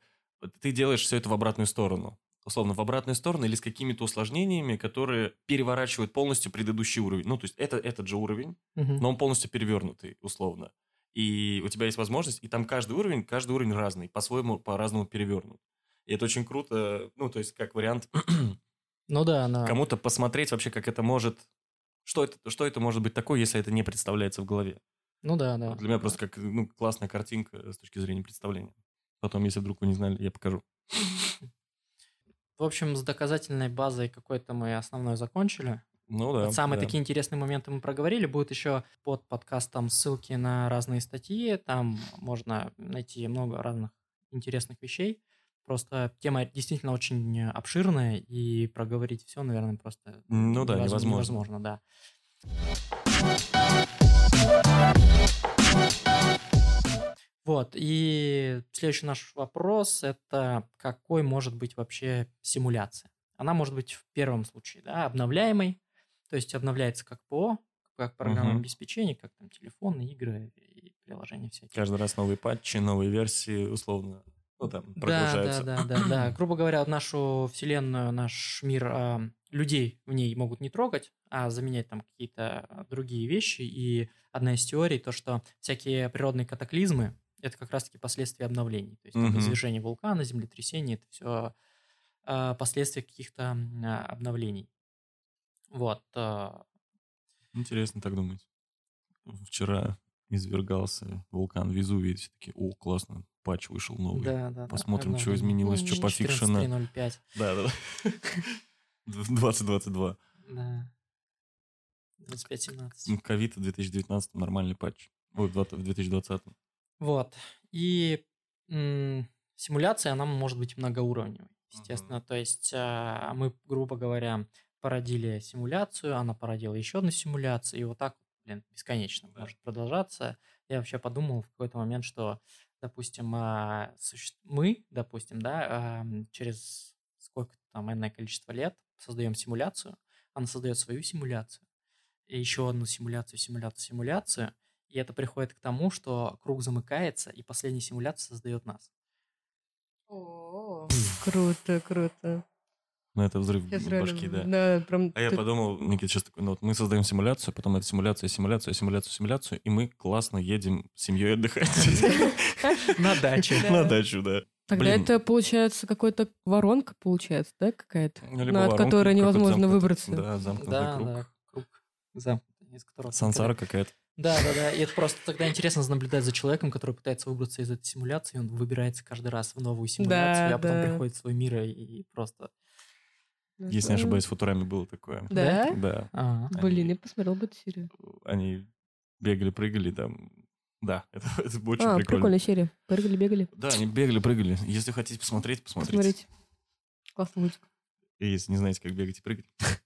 ты делаешь все это в обратную сторону условно, в обратную сторону или с какими-то усложнениями, которые переворачивают полностью предыдущий уровень. Ну, то есть это этот же уровень, угу. но он полностью перевернутый, условно. И у тебя есть возможность, и там каждый уровень, каждый уровень разный, по-своему, по-разному перевернут. И это очень круто, ну, то есть как вариант... ну да, да. Кому-то посмотреть вообще, как это может... Что это, что это может быть такое, если это не представляется в голове? Ну да, да. Для меня просто как ну, классная картинка с точки зрения представления. Потом, если вдруг вы не знали, я покажу. В общем, с доказательной базой какой-то мы основной закончили. Ну да. Вот самые да. такие интересные моменты мы проговорили. Будут еще под подкастом ссылки на разные статьи. Там можно найти много разных интересных вещей. Просто тема действительно очень обширная, и проговорить все, наверное, просто Ну да, невоз- невозможно. невозможно, да. Вот, и следующий наш вопрос – это какой может быть вообще симуляция? Она может быть в первом случае да, обновляемой, то есть обновляется как ПО, как программное Мгм. обеспечение, как там телефоны, игры и приложения всякие. Каждый раз новые патчи, новые версии, условно, ну там, Да, прогружаются. да, да, да, да. Грубо говоря, нашу вселенную, наш мир, а, людей в ней могут не трогать, а заменять там какие-то а, другие вещи. И одна из теорий то, что всякие природные катаклизмы это как раз-таки последствия обновлений. То есть Мгм. извержение вулкана, землетрясение, это все последствия каких-то а, обновлений. Вот. а, Интересно так думать. Вчера извергался вулкан Везувий, все таки о, классно, патч вышел новый. Да, да, да. Посмотрим, что обновление. изменилось, Ну, что пофикшено. 14.3.05. Да, да, да. 2022. Да. 25.17. Ковид в 2019 нормальный патч. Ой, в 20 в 2020. Вот. И м, симуляция, она может быть многоуровневой, естественно. То есть а, мы, грубо говоря, породили симуляцию, она породила еще одну симуляцию, и вот так, блин, бесконечно Да. может продолжаться. Я вообще подумал в какой-то момент, что, допустим, а, мы, допустим, да, а, м, через сколько там энное количество лет создаем симуляцию, она создает свою симуляцию, и еще одну симуляцию, симуляцию, симуляцию, и это приходит к тому, что круг замыкается, и последняя симуляция создает нас. Круто, круто. Ну, это взрыв Сейчас башки, да. Да, прям... А я ты- подумал, Никита, сейчас такой, ну вот мы создаем симуляцию, потом это симуляция, симуляция, симуляцию, симуляцию, и мы классно едем с семьей отдыхать. *laughs* На даче. Да. *laughs* На дачу, да. Тогда Блин. это получается какой-то воронка, получается, да, какая-то? Ну, от которой невозможно выбраться. Да, замкнутый Да, круг. да, круг замкнутый, из которого... Сансара какая-то. Да, да, да. И это просто тогда интересно наблюдать за человеком, который пытается выбраться из этой симуляции, и он выбирается каждый раз в новую симуляцию, Да, а потом да. приходит в свой мир и, и просто... Если не ошибаюсь, в Футураме было такое. Да? Да. А, Блин, Они- я посмотрел бы эту серию. Они бегали, прыгали там. Да, *laughs* это, это очень а, прикольно. прикольная серия. Прыгали, бегали. Да, они бегали, прыгали. Если хотите посмотреть, посмотрите. Посмотрите. Классный мультик. И если не знаете, как бегать и прыгать. *laughs*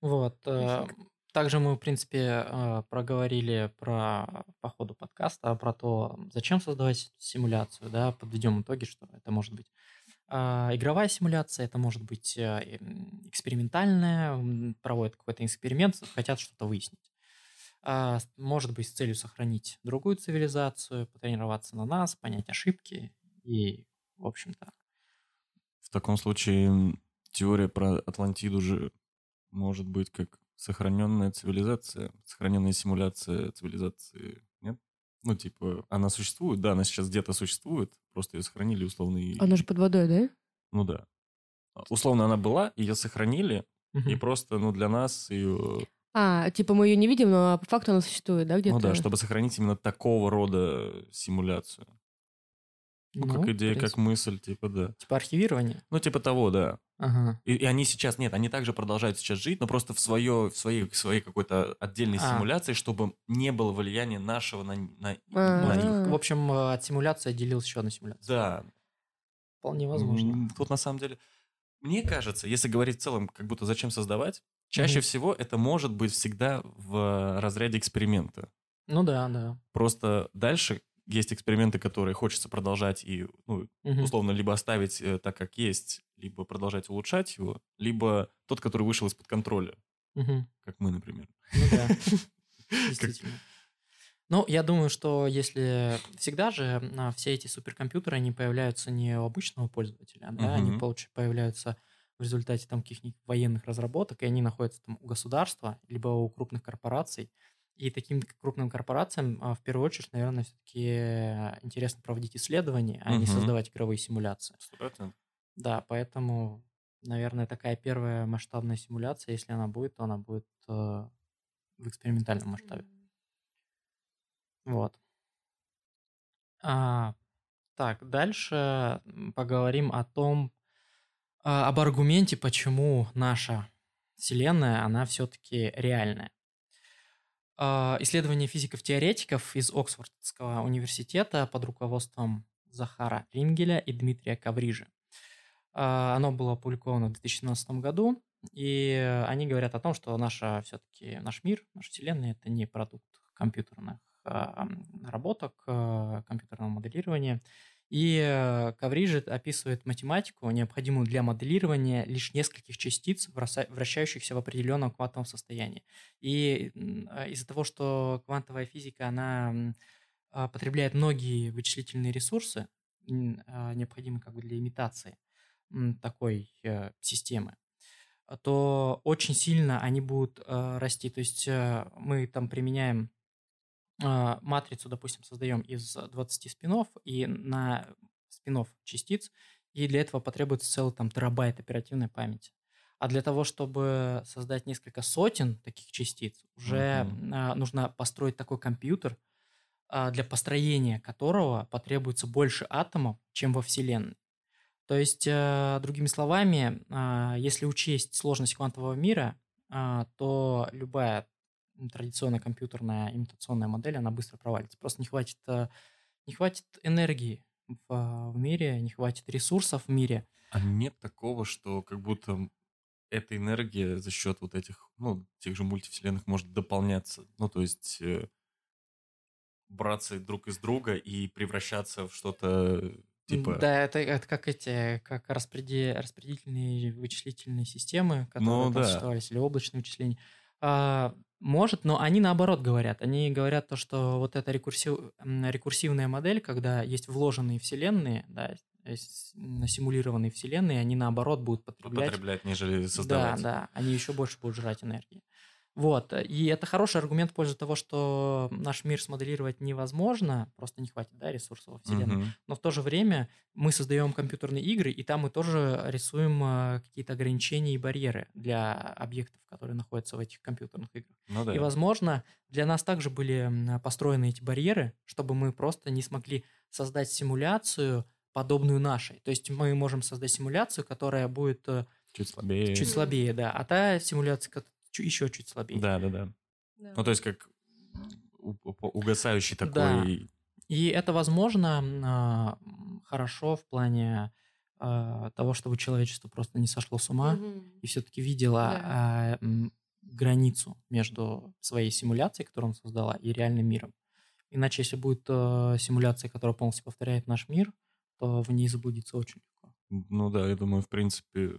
Вот. э, Также мы, в принципе, э, проговорили про по ходу подкаста, про то, зачем создавать симуляцию, да, подведем итоги, что это может быть а, игровая симуляция, это может быть м, экспериментальная, проводят какой-то эксперимент, хотят что-то выяснить. А, Может быть, с целью сохранить другую цивилизацию, потренироваться на нас, понять ошибки и, в общем-то, В таком случае теория про Атлантиду же может быть как сохраненная цивилизация, сохраненная симуляция цивилизации? Ну, типа, она существует, да, она сейчас где-то существует, просто ее сохранили условно. И... Она же под водой, да? Ну да. Условно она была, ее сохранили, и мгм. просто, ну, для нас ее... А, типа мы ее не видим, но по факту она существует, да, где-то? Ну да, чтобы сохранить именно такого рода симуляцию. Ну, Ну, как в идея, как мысль, типа, да. Типа архивирование? Ну, типа того, да. Ага. И, и они сейчас, нет, они также продолжают сейчас жить, но просто в, свое, в своей, в своей какой-то отдельной А. симуляции, чтобы не было влияния нашего на, на, А. на них. А. В общем, э, от симуляции отделилась еще одна симуляция. Да. Вполне возможно. Тут на самом деле, мне кажется, если говорить в целом, как будто зачем создавать, чаще Мгм. всего это может быть всегда в разряде эксперимента. Ну да, да. Просто дальше есть эксперименты, которые хочется продолжать и, ну, Мгм. условно, либо оставить э, так, как есть, либо продолжать улучшать его, либо тот, который вышел из-под контроля, Мгм. как мы, например. Ну да, *laughs* действительно. Ну, я думаю, что если всегда же все эти суперкомпьютеры, они появляются не у обычного пользователя, да, они появляются в результате там каких-нибудь военных разработок, и они находятся там у государства, либо у крупных корпораций. И таким крупным корпорациям а, в первую очередь, наверное, все-таки интересно проводить исследования, а не Мгм. создавать игровые симуляции. Сто процентов. Да, поэтому, наверное, такая первая масштабная симуляция, если она будет, то она будет э, в экспериментальном масштабе. Вот. А, Так, дальше поговорим о том, а, об аргументе, почему наша Вселенная, она все-таки реальная. А, исследование физиков-теоретиков из Оксфордского университета под руководством Захара Рингеля и Дмитрия Каврижи. А, оно было опубликовано в 2017 году, и они говорят о том, что наша все-таки наш мир, наша Вселенная это не продукт компьютерных наработок, компьютерного моделирования, и э, Каврижи описывает математику, необходимую для моделирования лишь нескольких частиц, вращающихся в определенном квантовом состоянии. И а, из-за того, что квантовая физика, она а, потребляет многие вычислительные ресурсы, а, необходимые как бы для имитации такой э, системы, то очень сильно они будут э, расти. То есть мы там применяем матрицу, допустим, создаем из 20 спинов и на спинов частиц, и для этого потребуется целый там терабайт оперативной памяти. А для того, чтобы создать несколько сотен таких частиц, уже uh-huh. нужно построить такой компьютер, а, для построения которого потребуется больше атомов, чем во Вселенной. То есть, э, другими словами, если учесть сложность квантового мира, то любая традиционная компьютерная имитационная модель, она быстро провалится. Просто не хватит, э, не хватит энергии в, в мире, не хватит ресурсов в мире. А нет такого, что как будто эта энергия за счет вот этих, ну, тех же мультивселенных может дополняться. Ну, то есть э, браться друг из друга и превращаться в что-то типа... Да, это, это как эти, как распреди, распределительные вычислительные системы, которые ну, да. существовались, или облачные вычисления. А, может, но они наоборот говорят. Они говорят то, что вот эта рекурсив, рекурсивная модель, когда есть вложенные вселенные, да, симулированные вселенные, они наоборот будут потреблять. Потреблять, нежели создавать. Да, да, они еще больше будут жрать энергии. Вот, и это хороший аргумент в пользу того, что наш мир смоделировать невозможно, просто не хватит, да, ресурсов во Вселенной. Угу. Но в то же время мы создаем компьютерные игры, и там мы тоже рисуем э, какие-то ограничения и барьеры для объектов, которые находятся в этих компьютерных играх. Ну, да. И, возможно, для нас также были построены эти барьеры, чтобы мы просто не смогли создать симуляцию, подобную нашей. То есть мы можем создать симуляцию, которая будет э, чуть слабее. Чуть слабее, да. А та симуляция, еще чуть слабее. Да, да, да. Ну, то есть как угасающий такой... Да. И это, возможно, а, хорошо в плане а, того, чтобы человечество просто не сошло с ума угу. и все-таки видело да. границу между своей симуляцией, которую он создала, и реальным миром. Иначе, если будет э, симуляция, которая полностью повторяет наш мир, то в ней заблудиться очень легко. Ну да, я думаю, в принципе,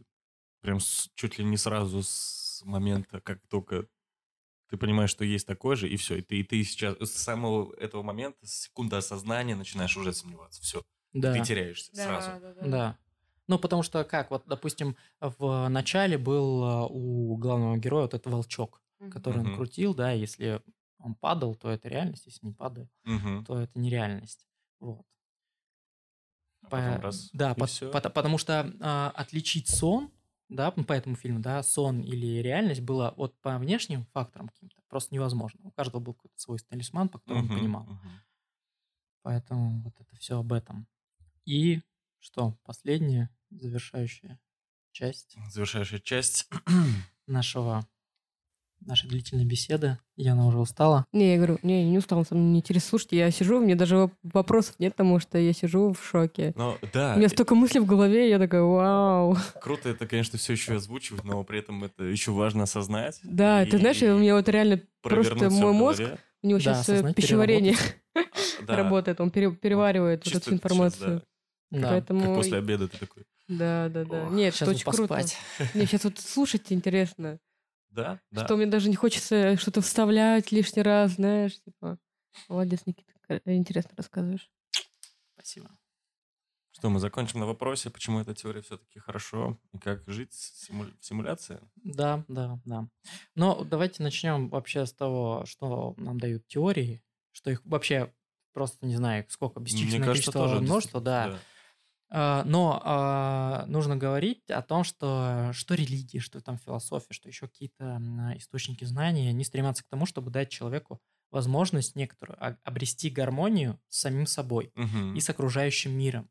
прям с, чуть ли не сразу с момента, как только ты понимаешь, что есть такое же, и все. И ты, и ты сейчас с самого этого момента, с секунды осознания начинаешь уже сомневаться. Все. Да. Ты теряешься да, сразу. Да, да. да. Ну, потому что как, вот, допустим, в начале был а, у главного героя вот этот волчок, mm-hmm. который mm-hmm. он крутил, да, если он падал, то это реальность, если не падает, mm-hmm. то это нереальность. Вот. А потом раз, да, по, по, потому что а, отличить сон да, по этому фильму, да, сон или реальность было вот по внешним факторам каким-то просто невозможно. У каждого был какой-то свой талисман, по которому uh-huh, он понимал. Uh-huh. Поэтому вот это все об этом. И что, последняя завершающая часть? Завершающая часть нашего нашей длительной беседы. Яна уже устала. Не, я говорю, не, я не устала, со мной не интересно. Слушайте, я сижу, мне даже вопросов нет, потому что я сижу в шоке. Ну, да. У меня столько мыслей в голове, я такая, вау. Круто это, конечно, все еще озвучивать, но при этом это еще важно осознать. Да, и... ты знаешь, у меня вот реально просто мой мозг, у него сейчас да, пищеварение а, *laughs* работает, он переваривает вот эту информацию. Поэтому... Как после обеда ты такой. Да, да, да. Нет, это очень круто. Мне сейчас *laughs* вот слушать интересно. Да, да. Что мне даже не хочется что-то вставлять лишний раз, знаешь, типа. Молодец, Никита, интересно рассказываешь. Спасибо. Что, мы закончим на вопросе, почему эта теория все-таки хорошо, и как жить в симуляции? Да, да, да. Но давайте начнем вообще с того, что нам дают теории, что их вообще просто, не знаю, сколько, бесчисленное количество тоже множество, да. да но а, нужно говорить о том, что что религия, что там философия, что еще какие-то источники знаний, они стремятся к тому, чтобы дать человеку возможность некоторую а- обрести гармонию с самим собой Мгм. и с окружающим миром.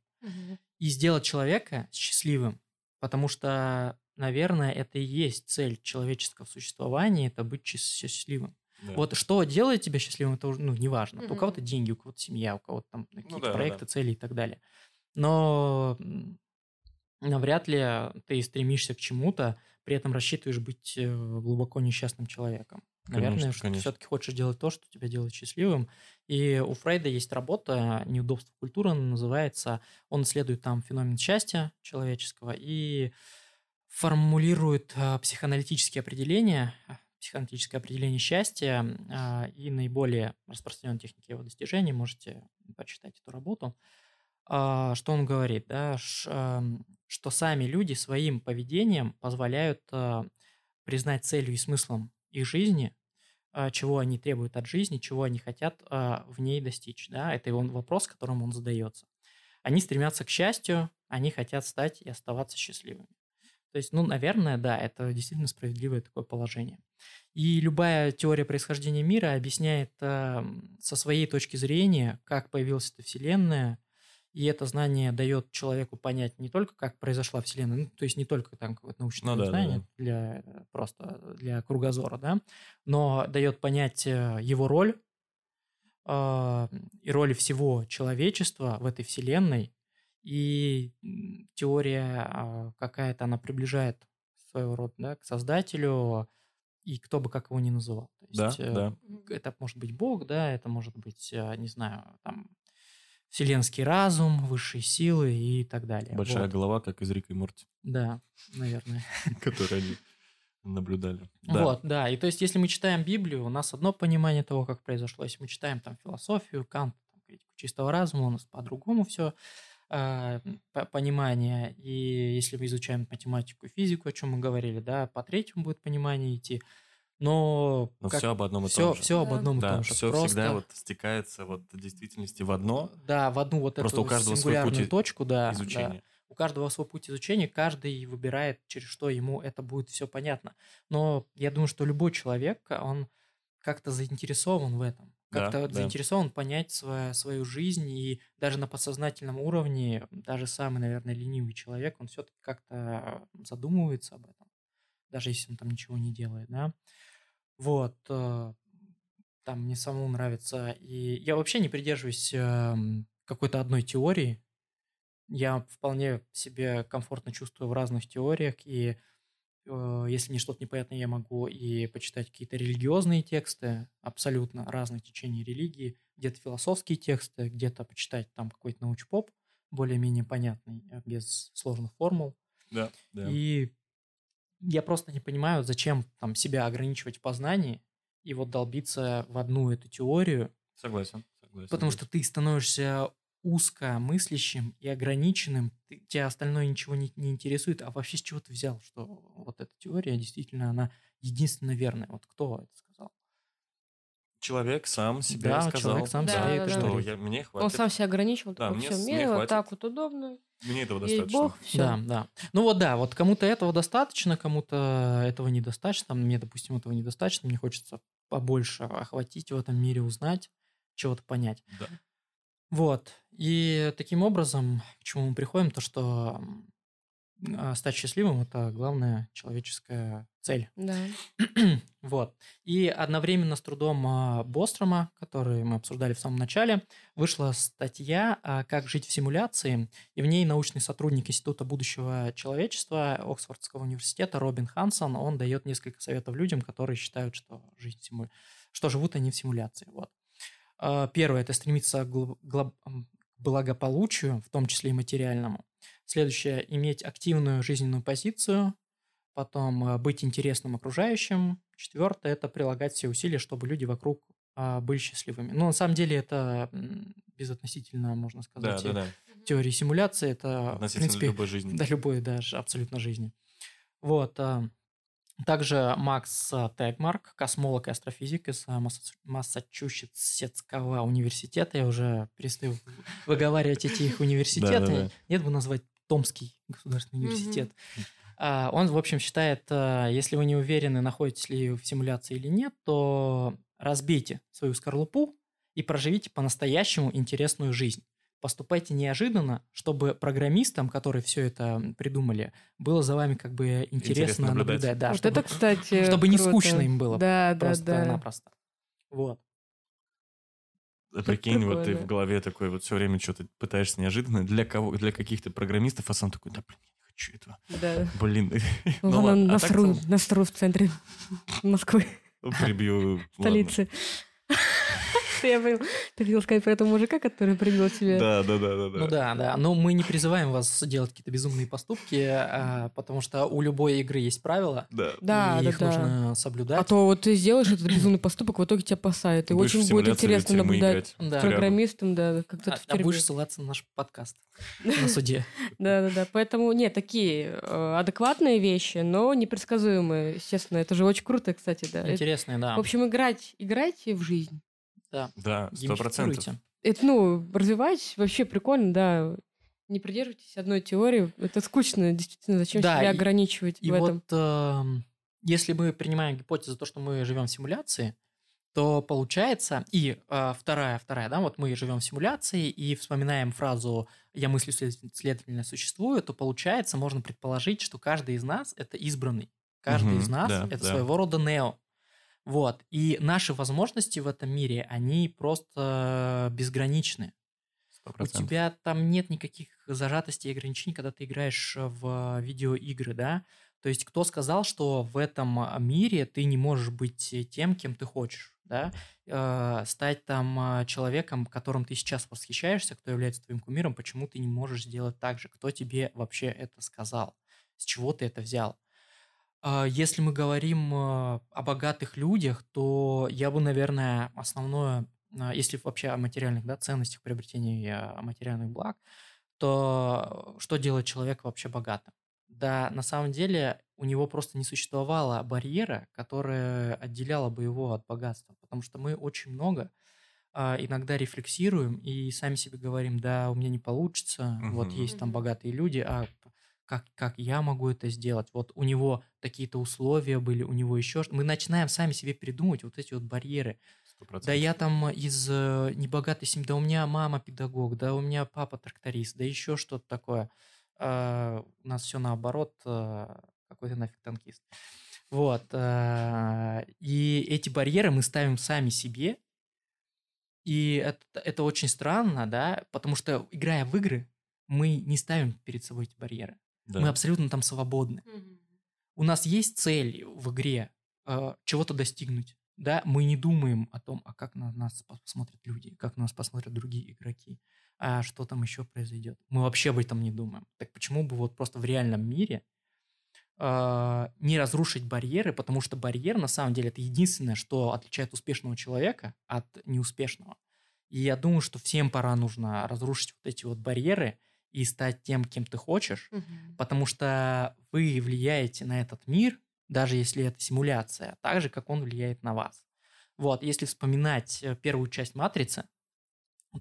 И сделать человека счастливым. Потому что, наверное, это и есть цель человеческого существования, это быть счастливым. Да. Вот что делает тебя счастливым, это уже, ну, неважно. У Мгм. кого-то деньги, у кого-то семья, у кого-то там какие-то Ну да, проекты, да. цели и так далее. Но навряд ли ты стремишься к чему-то, при этом рассчитываешь быть э, глубоко несчастным человеком. Наверное, Конечно, что ты конечно. все-таки хочешь делать то, что тебя делает счастливым. И у Фрейда есть работа «Неудобство культуры», она называется. Он исследует там феномен счастья человеческого и формулирует а, психоаналитические определения, психоаналитическое определение счастья а, и наиболее распространенные техники его достижения. Можете почитать эту работу. А, Что он говорит, да, что сами люди своим поведением позволяют а, признать целью и смыслом их жизни, а, чего они требуют от жизни, чего они хотят в ней достичь. Да? Это его вопрос, которым он задается. Они стремятся к счастью, они хотят стать и оставаться счастливыми. То есть, ну, наверное, да, это действительно справедливое такое положение. И любая теория происхождения мира объясняет а, со своей точки зрения, как появилась эта Вселенная, и это знание дает человеку понять не только, как произошла Вселенная, ну, то есть не только там какое-то научное Ну да, да, знание да. для э, просто для кругозора, да, но дает понять э, его роль а, и роли всего человечества в этой Вселенной. И теория а, какая-то, она приближает своего рода да, к Создателю, и кто бы как его ни называл. То Да, есть, э, да. это может быть Бог, да, это может быть, э, не знаю, там, вселенский разум, высшие силы и так далее. Большая Вот. голова, как из Рика и Морти, Да, наверное. *laughs* которые они наблюдали. Да. Вот, да. И то есть, если мы читаем Библию, у нас одно понимание того, как произошло. Если мы читаем там философию, Кант, там, критику чистого разума, у нас по-другому все понимание. И если мы изучаем математику и физику, о чем мы говорили, да, по третьему будет понимание идти. Но, Но как- все об одном и все, том же. все об Да. одном и Да, том же. все Просто- всегда вот стекается вот в действительности в одно Да, в одну вот Просто эту у каждого свой сингулярную путь и- точку, да, да. изучения. у каждого свой путь изучения, каждый выбирает, через что ему это будет все понятно. Но я думаю, что любой человек, он как-то заинтересован в этом. Да, Как-то да. заинтересован понять свою, свою жизнь, и даже на подсознательном уровне, даже самый, наверное, ленивый человек, он все-таки как-то задумывается об этом, даже если он там ничего не делает, да. Вот, э, там мне самому нравится. И я вообще не придерживаюсь эм, какой-то одной теории. Я вполне себе комфортно чувствую в разных теориях, и э, если мне что-то непонятно, я могу и почитать какие-то религиозные тексты, абсолютно разных течений религии, где-то философские тексты, где-то почитать там какой-то научпоп, более-менее понятный, э, без сложных формул. Да, да. И я просто не понимаю, зачем там себя ограничивать в познании и вот долбиться в одну эту теорию, Согласен, согласен. потому что ты становишься узко мыслящим и ограниченным, ты- тебя остальное ничего не, не интересует, а вообще с чего ты взял, что вот эта теория действительно, она единственно верная. Вот кто это сказал? Человек сам себе Да, сказал, человек сам Да, себе да, это что я, мне Он хватит, сам себя ограничил, Да, такой, мне все, мне мне вот хватит. так вот удобно, мне этого есть достаточно. Бог, все. Да, да. Ну вот да, вот кому-то этого достаточно, кому-то этого недостаточно. Там Мне, допустим, этого недостаточно. Мне хочется побольше охватить в этом мире, узнать, чего-то понять. Да. Вот. И таким образом, к чему мы приходим, то что стать счастливым – это главная человеческая цель. Да. *clears throat* Вот. И одновременно с трудом а, Бострома, который мы обсуждали в самом начале, вышла статья а, «Как жить в симуляции», и в ней научный сотрудник Института будущего человечества Оксфордского университета Робин Хансон, он дает несколько советов людям, которые считают, что, жизнь симу- что живут они в симуляции. Вот. А, Первое – это стремиться глоб- благополучию, в том числе и материальному. Следующее – иметь активную жизненную позицию, потом э, быть интересным окружающим. Четвертое – это прилагать все усилия, чтобы люди вокруг а, были счастливыми. Но на самом деле это безотносительно, можно Да, сказать, да, да. теории симуляции. Это, в Относительно принципе, любой жизни. *laughs* да, любой даже абсолютно жизни. Вот. Также Макс а, Тегмарк, космолог и астрофизик из Масса- Массачусетского университета. Я уже перестаю выговаривать эти их университеты. Нет бы назвать Томский государственный университет. А, Он, в общем, считает, а, если вы не уверены, находитесь ли вы в симуляции или нет, то разбейте свою скорлупу и проживите по-настоящему интересную жизнь. Поступайте неожиданно, чтобы программистам, которые все это придумали, было за вами как бы интересно, Интересно наблюдать. наблюдать. Да, вот чтобы, это, кстати, чтобы не круто. скучно им было. Да, да, да. Просто-напросто. Вот. А Прикинь, вот ты в голове такой вот все время что-то пытаешься неожиданно для кого, для каких-то программистов, а сам такой, да блин, я не хочу этого. Да. Блин. Ну, Ну ладно, а насру, в центре Москвы, Прибью. *laughs* ладно. Столицы. Я понял. Ты хотел сказать про этого мужика, который прибил тебя. Да, да, да, да. Ну да, да. Но мы не призываем вас делать какие-то безумные поступки, а, потому что у любой игры есть правила, Да. Да, их да. нужно соблюдать. А то вот ты сделаешь этот безумный поступок, в итоге тебя посадят. И очень будет интересно наблюдать программистом, да, как А, в а тюрьме. будешь ссылаться на наш подкаст на суде. *laughs* Да, да, да. Поэтому нет, такие э, адекватные вещи, но непредсказуемые. Естественно, это же очень круто, кстати, да. Интересные, да. в общем, играть, играйте в жизнь. Да. Да, сто процентов. Это, ну, развивать вообще прикольно, да. Не придерживайтесь одной теории. Это скучно, действительно. Зачем Да, себя и- ограничивать И в этом? вот эм, если мы принимаем гипотезу то, что мы живем в симуляции, то получается, и э, вторая, вторая, да, вот мы живем в симуляции и вспоминаем фразу «я мыслю, след- следовательно, существую», то получается, можно предположить, что каждый из нас – это избранный. Каждый Мгм, из нас да, – это да. своего рода нео. Вот. И наши возможности в этом мире, они просто безграничны. Сто У процентов. тебя там нет никаких зажатостей и ограничений, когда ты играешь в видеоигры, да? То есть кто сказал, что в этом а, мире ты не можешь быть тем, кем ты хочешь, да? Э, стать там а, человеком, которым ты сейчас восхищаешься, кто является твоим кумиром, почему ты не можешь сделать так же? Кто тебе вообще это сказал? С чего ты это взял? А, Если мы говорим э, о богатых людях, то я бы, наверное, основное, а, если вообще о материальных да, ценностях приобретения материальных благ, то что делает человека вообще богатым? Да, на самом деле у него просто не существовало барьера, которая отделяла бы его от богатства, потому что мы очень много а, иногда рефлексируем и сами себе говорим, да, у меня не получится, вот Мгм. есть там богатые люди, а как, как я могу это сделать? Вот у него такие-то условия были, у него еще... Мы начинаем сами себе придумывать вот эти вот барьеры. Сто процентов. Да я там из э, небогатой семьи, да у меня мама педагог, да у меня папа тракторист, да еще что-то такое. А, у нас все наоборот, а, какой-то нафиг танкист. Вот. а, и эти барьеры мы ставим сами себе. И это, это очень странно, да, потому что, играя в игры, мы не ставим перед собой эти барьеры. Да. Мы абсолютно там свободны у нас есть цель в игре э, чего-то достигнуть, да, мы не думаем о том, а как на нас посмотрят люди, как на нас посмотрят другие игроки, а что там еще произойдет. Мы вообще об этом не думаем. Так почему бы вот просто в реальном мире э, не разрушить барьеры, потому что барьер на самом деле это единственное, что отличает успешного человека от неуспешного. И я думаю, что всем пора нужно разрушить вот эти вот барьеры и стать тем, кем ты хочешь, потому что вы влияете на этот мир, даже если это симуляция, так же, как он влияет на вас. Вот, если вспоминать э, первую часть «Матрицы»,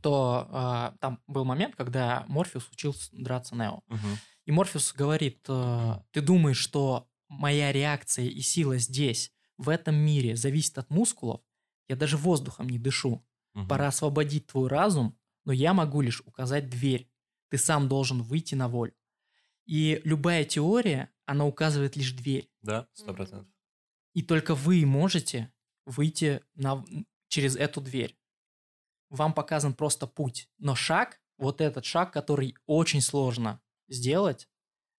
то э, там был момент, когда Морфеус учился драться Нео. Мгм. И Морфеус говорит, э, ты думаешь, что моя реакция и сила здесь, в этом мире, зависит от мускулов? Я даже воздухом не дышу. Мгм. Пора освободить твой разум, но я могу лишь указать дверь. Ты сам должен выйти на волю. И любая теория, она указывает лишь дверь. Да, сто процентов. И только вы можете выйти на, через эту дверь. Вам показан просто путь. Но шаг, вот этот шаг, который очень сложно сделать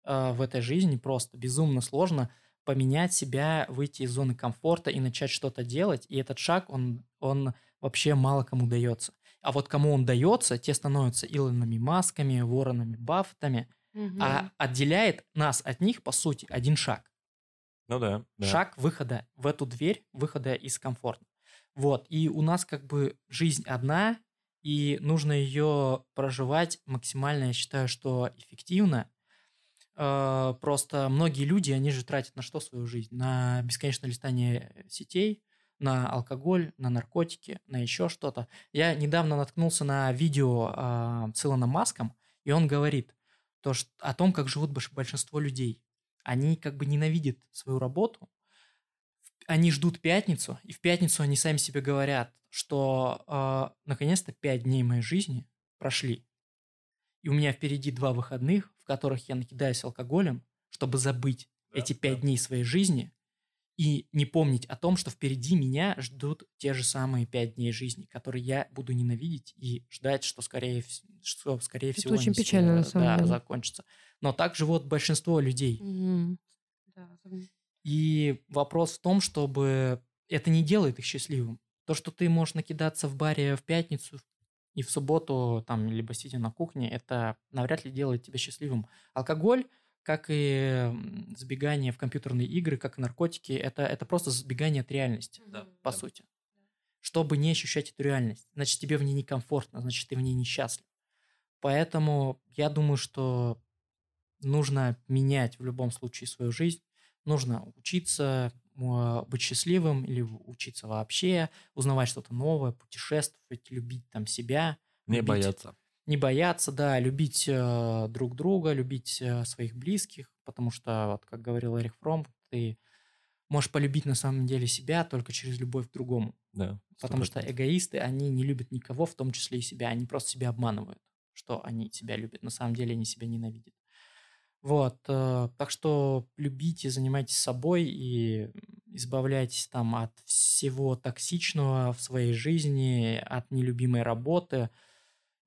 э, в этой жизни, просто безумно сложно поменять себя, выйти из зоны комфорта и начать что-то делать. И этот шаг, он, он вообще мало кому дается. А вот кому он дается, те становятся Илонами Масками, Воронами Баффетами. А отделяет нас от них, по сути, один шаг. Ну да. да. Шаг выхода в эту дверь, выхода из комфорта. Вот. И у нас как бы жизнь одна, и нужно ее проживать максимально, я считаю, что эффективно. Э, Просто многие люди, они же тратят на что свою жизнь? На бесконечное листание сетей, на алкоголь, на наркотики, на еще что-то. Я недавно наткнулся на видео а, с Илоном Маском, и он говорит то, что, о том, как живут больш- большинство людей. Они как бы ненавидят свою работу, они ждут пятницу, и в пятницу они сами себе говорят, что э, наконец-то пять дней моей жизни прошли. И у меня впереди два выходных, в которых я накидаюсь алкоголем, чтобы забыть да, эти пять да. дней своей жизни и не помнить о том, что впереди меня ждут те же самые пять дней жизни, которые я буду ненавидеть и ждать, что скорее, что, скорее Это всего очень печально, на самом да, деле. закончится. Но так живут большинство людей. Мгм. И вопрос в том, чтобы это не делает их счастливым. То, что ты можешь накидаться в баре в пятницу и в субботу, там, либо сидя на кухне, это навряд ли делает тебя счастливым. Алкоголь, как и сбегание в компьютерные игры, как и наркотики, это, это просто сбегание от реальности, Да. по Да. сути. Чтобы не ощущать эту реальность. Значит, тебе в ней некомфортно, значит, ты в ней несчастлив. Поэтому я думаю, что нужно менять в любом случае свою жизнь. Нужно учиться м, быть счастливым или учиться вообще, узнавать что-то новое, путешествовать, любить там себя. Не любить- бояться. Не бояться, да, любить э, друг друга, любить э, своих близких, потому что, вот как говорил Эрих Фром, ты можешь полюбить на самом деле себя только через любовь к другому. Да. Потому что 100%. эгоисты, они не любят никого, в том числе и себя. Они просто себя обманывают, что они себя любят. На самом деле они себя ненавидят. Вот. э, Так что любите, занимайтесь собой и избавляйтесь там от всего токсичного в своей жизни, от нелюбимой работы.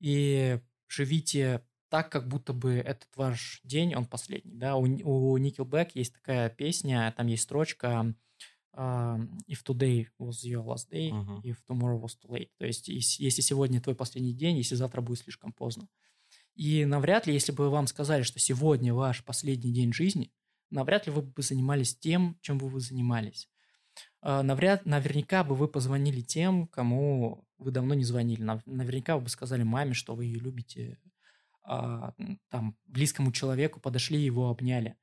И живите так, как будто бы этот ваш день, он последний. Да? У, у Nickelback есть такая песня, там есть строчка а, If today was your last day, if tomorrow was too late. То есть, ес- если сегодня твой последний день, если завтра будет слишком поздно. И навряд ли, если бы вам сказали, что сегодня ваш последний день жизни, навряд ли вы бы занимались тем, чем бы вы занимались. А, Навряд, наверняка бы вы позвонили тем, кому вы давно не звонили. Нав- Наверняка вы бы сказали маме, что вы ее любите, а, там, близкому человеку подошли его обняли.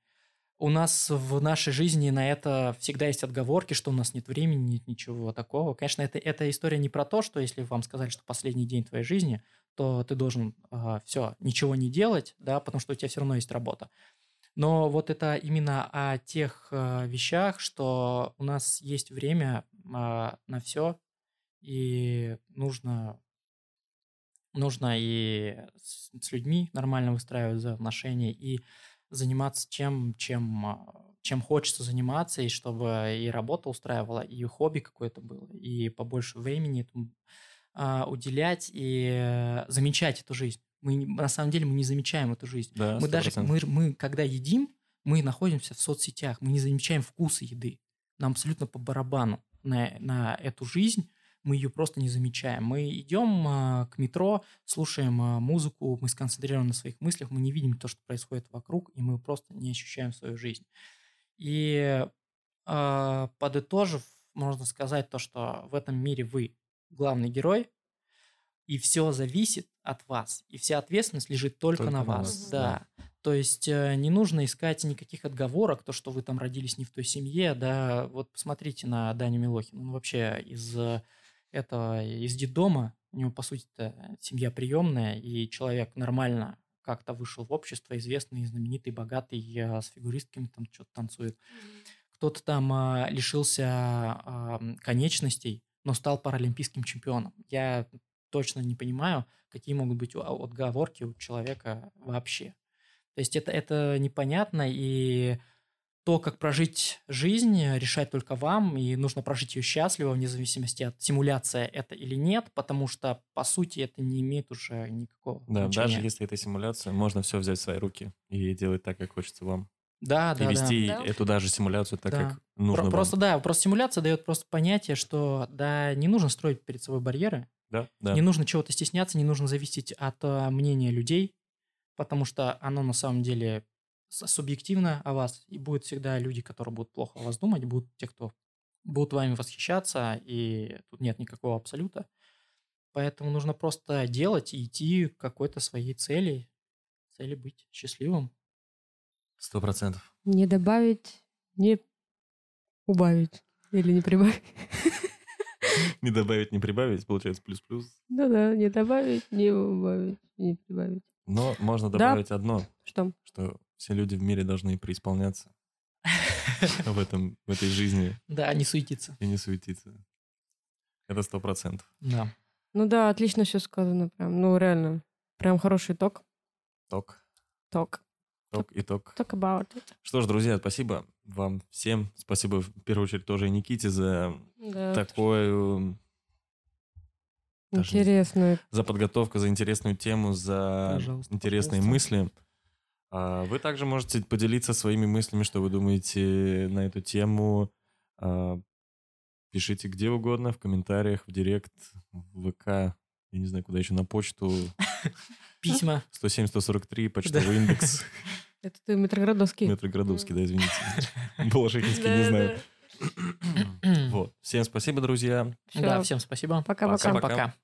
У нас в нашей жизни на это всегда есть отговорки, что у нас нет времени, нет ничего такого. Конечно, это, эта история не про то, что если вам сказали, что последний день твоей жизни, то ты должен все, ничего не делать, да, потому что у тебя все равно есть работа. Но вот это именно о тех а, вещах, что у нас есть время а, на все, и нужно, нужно и с, с людьми нормально выстраивать взаимоотношения, и заниматься тем, чем, а, чем хочется заниматься, и чтобы и работа устраивала, и хобби какое-то было, и побольше времени этому а, уделять и замечать эту жизнь. Мы на самом деле мы не замечаем эту жизнь. Да, Мы даже, 100%. мы, мы когда едим, мы находимся в соцсетях, мы не замечаем вкуса еды. Нам абсолютно по барабану на, на эту жизнь, мы ее просто не замечаем. Мы идем а, к метро, слушаем а, музыку, мы сконцентрированы на своих мыслях, мы не видим то, что происходит вокруг, и мы просто не ощущаем свою жизнь. И а, подытожив, можно сказать то, что в этом мире вы главный герой, и все зависит от вас, и вся ответственность лежит только, Только на вас. вас, да. То есть э, не нужно искать никаких отговорок, то, что вы там родились не в той семье, да. Вот посмотрите на Даню Милохина, он вообще из э, этого, из детдома, у него, по сути семья приемная, и человек нормально как-то вышел в общество, известный, знаменитый, богатый, э, с фигуристками там что-то танцует. Кто-то там а, лишился а, конечностей, но стал паралимпийским чемпионом. Я точно не понимаю, какие могут быть отговорки у человека вообще. То есть это, это непонятно, и то, как прожить жизнь, решать только вам, и нужно прожить ее счастливо, вне зависимости от симуляция это или нет, потому что, по сути, это не имеет уже никакого Да, значения. даже если это симуляция, можно все взять в свои руки и делать так, как хочется вам. Да, и да, вести Да. эту даже симуляцию так, Да. как нужно Про- вам. Просто да, просто симуляция дает просто понятие, что да, не нужно строить перед собой барьеры, Да, да. не нужно чего-то стесняться, не нужно зависеть от а, мнения людей, потому что оно на самом деле субъективно о вас, и будут всегда люди, которые будут плохо о вас думать, будут те, кто будут вами восхищаться, и тут нет никакого абсолюта. Поэтому нужно просто делать и идти к какой-то своей цели, цели быть счастливым. Сто процентов. Не добавить, не убавить. Или не прибавить. *laughs* Не добавить, не прибавить, получается плюс-плюс. Да-да, не добавить, не убавить, не прибавить. Но можно Да. добавить одно, Что? что все люди в мире должны преисполняться. *laughs* в, этом, в этой жизни Да, не суетиться. и не суетиться. Это сто процентов. Да. Ну да, отлично все сказано прям. Ну реально. Прям хороший ток. Ток, Ток. ток и ток. Talk about it. Что ж, друзья, спасибо вам всем. Спасибо в первую очередь тоже и Никите за Да. такую... Интересно. за подготовку, за интересную тему, за Пожалуйста, интересные пожалуйста. мысли. А Вы также можете поделиться своими мыслями, что вы думаете на эту тему. А, Пишите где угодно, в комментариях, в директ, в ВК, я не знаю, куда еще, на почту *laughs* Письма. 107-143, почтовый индекс, *laughs* Это ты Метроградовский. Метроградовский, да, извините. Балашихинский, не знаю. *clears throat* Вот. Всем спасибо, друзья. Да, всем спасибо. Пока-пока. Всем Пока. пока.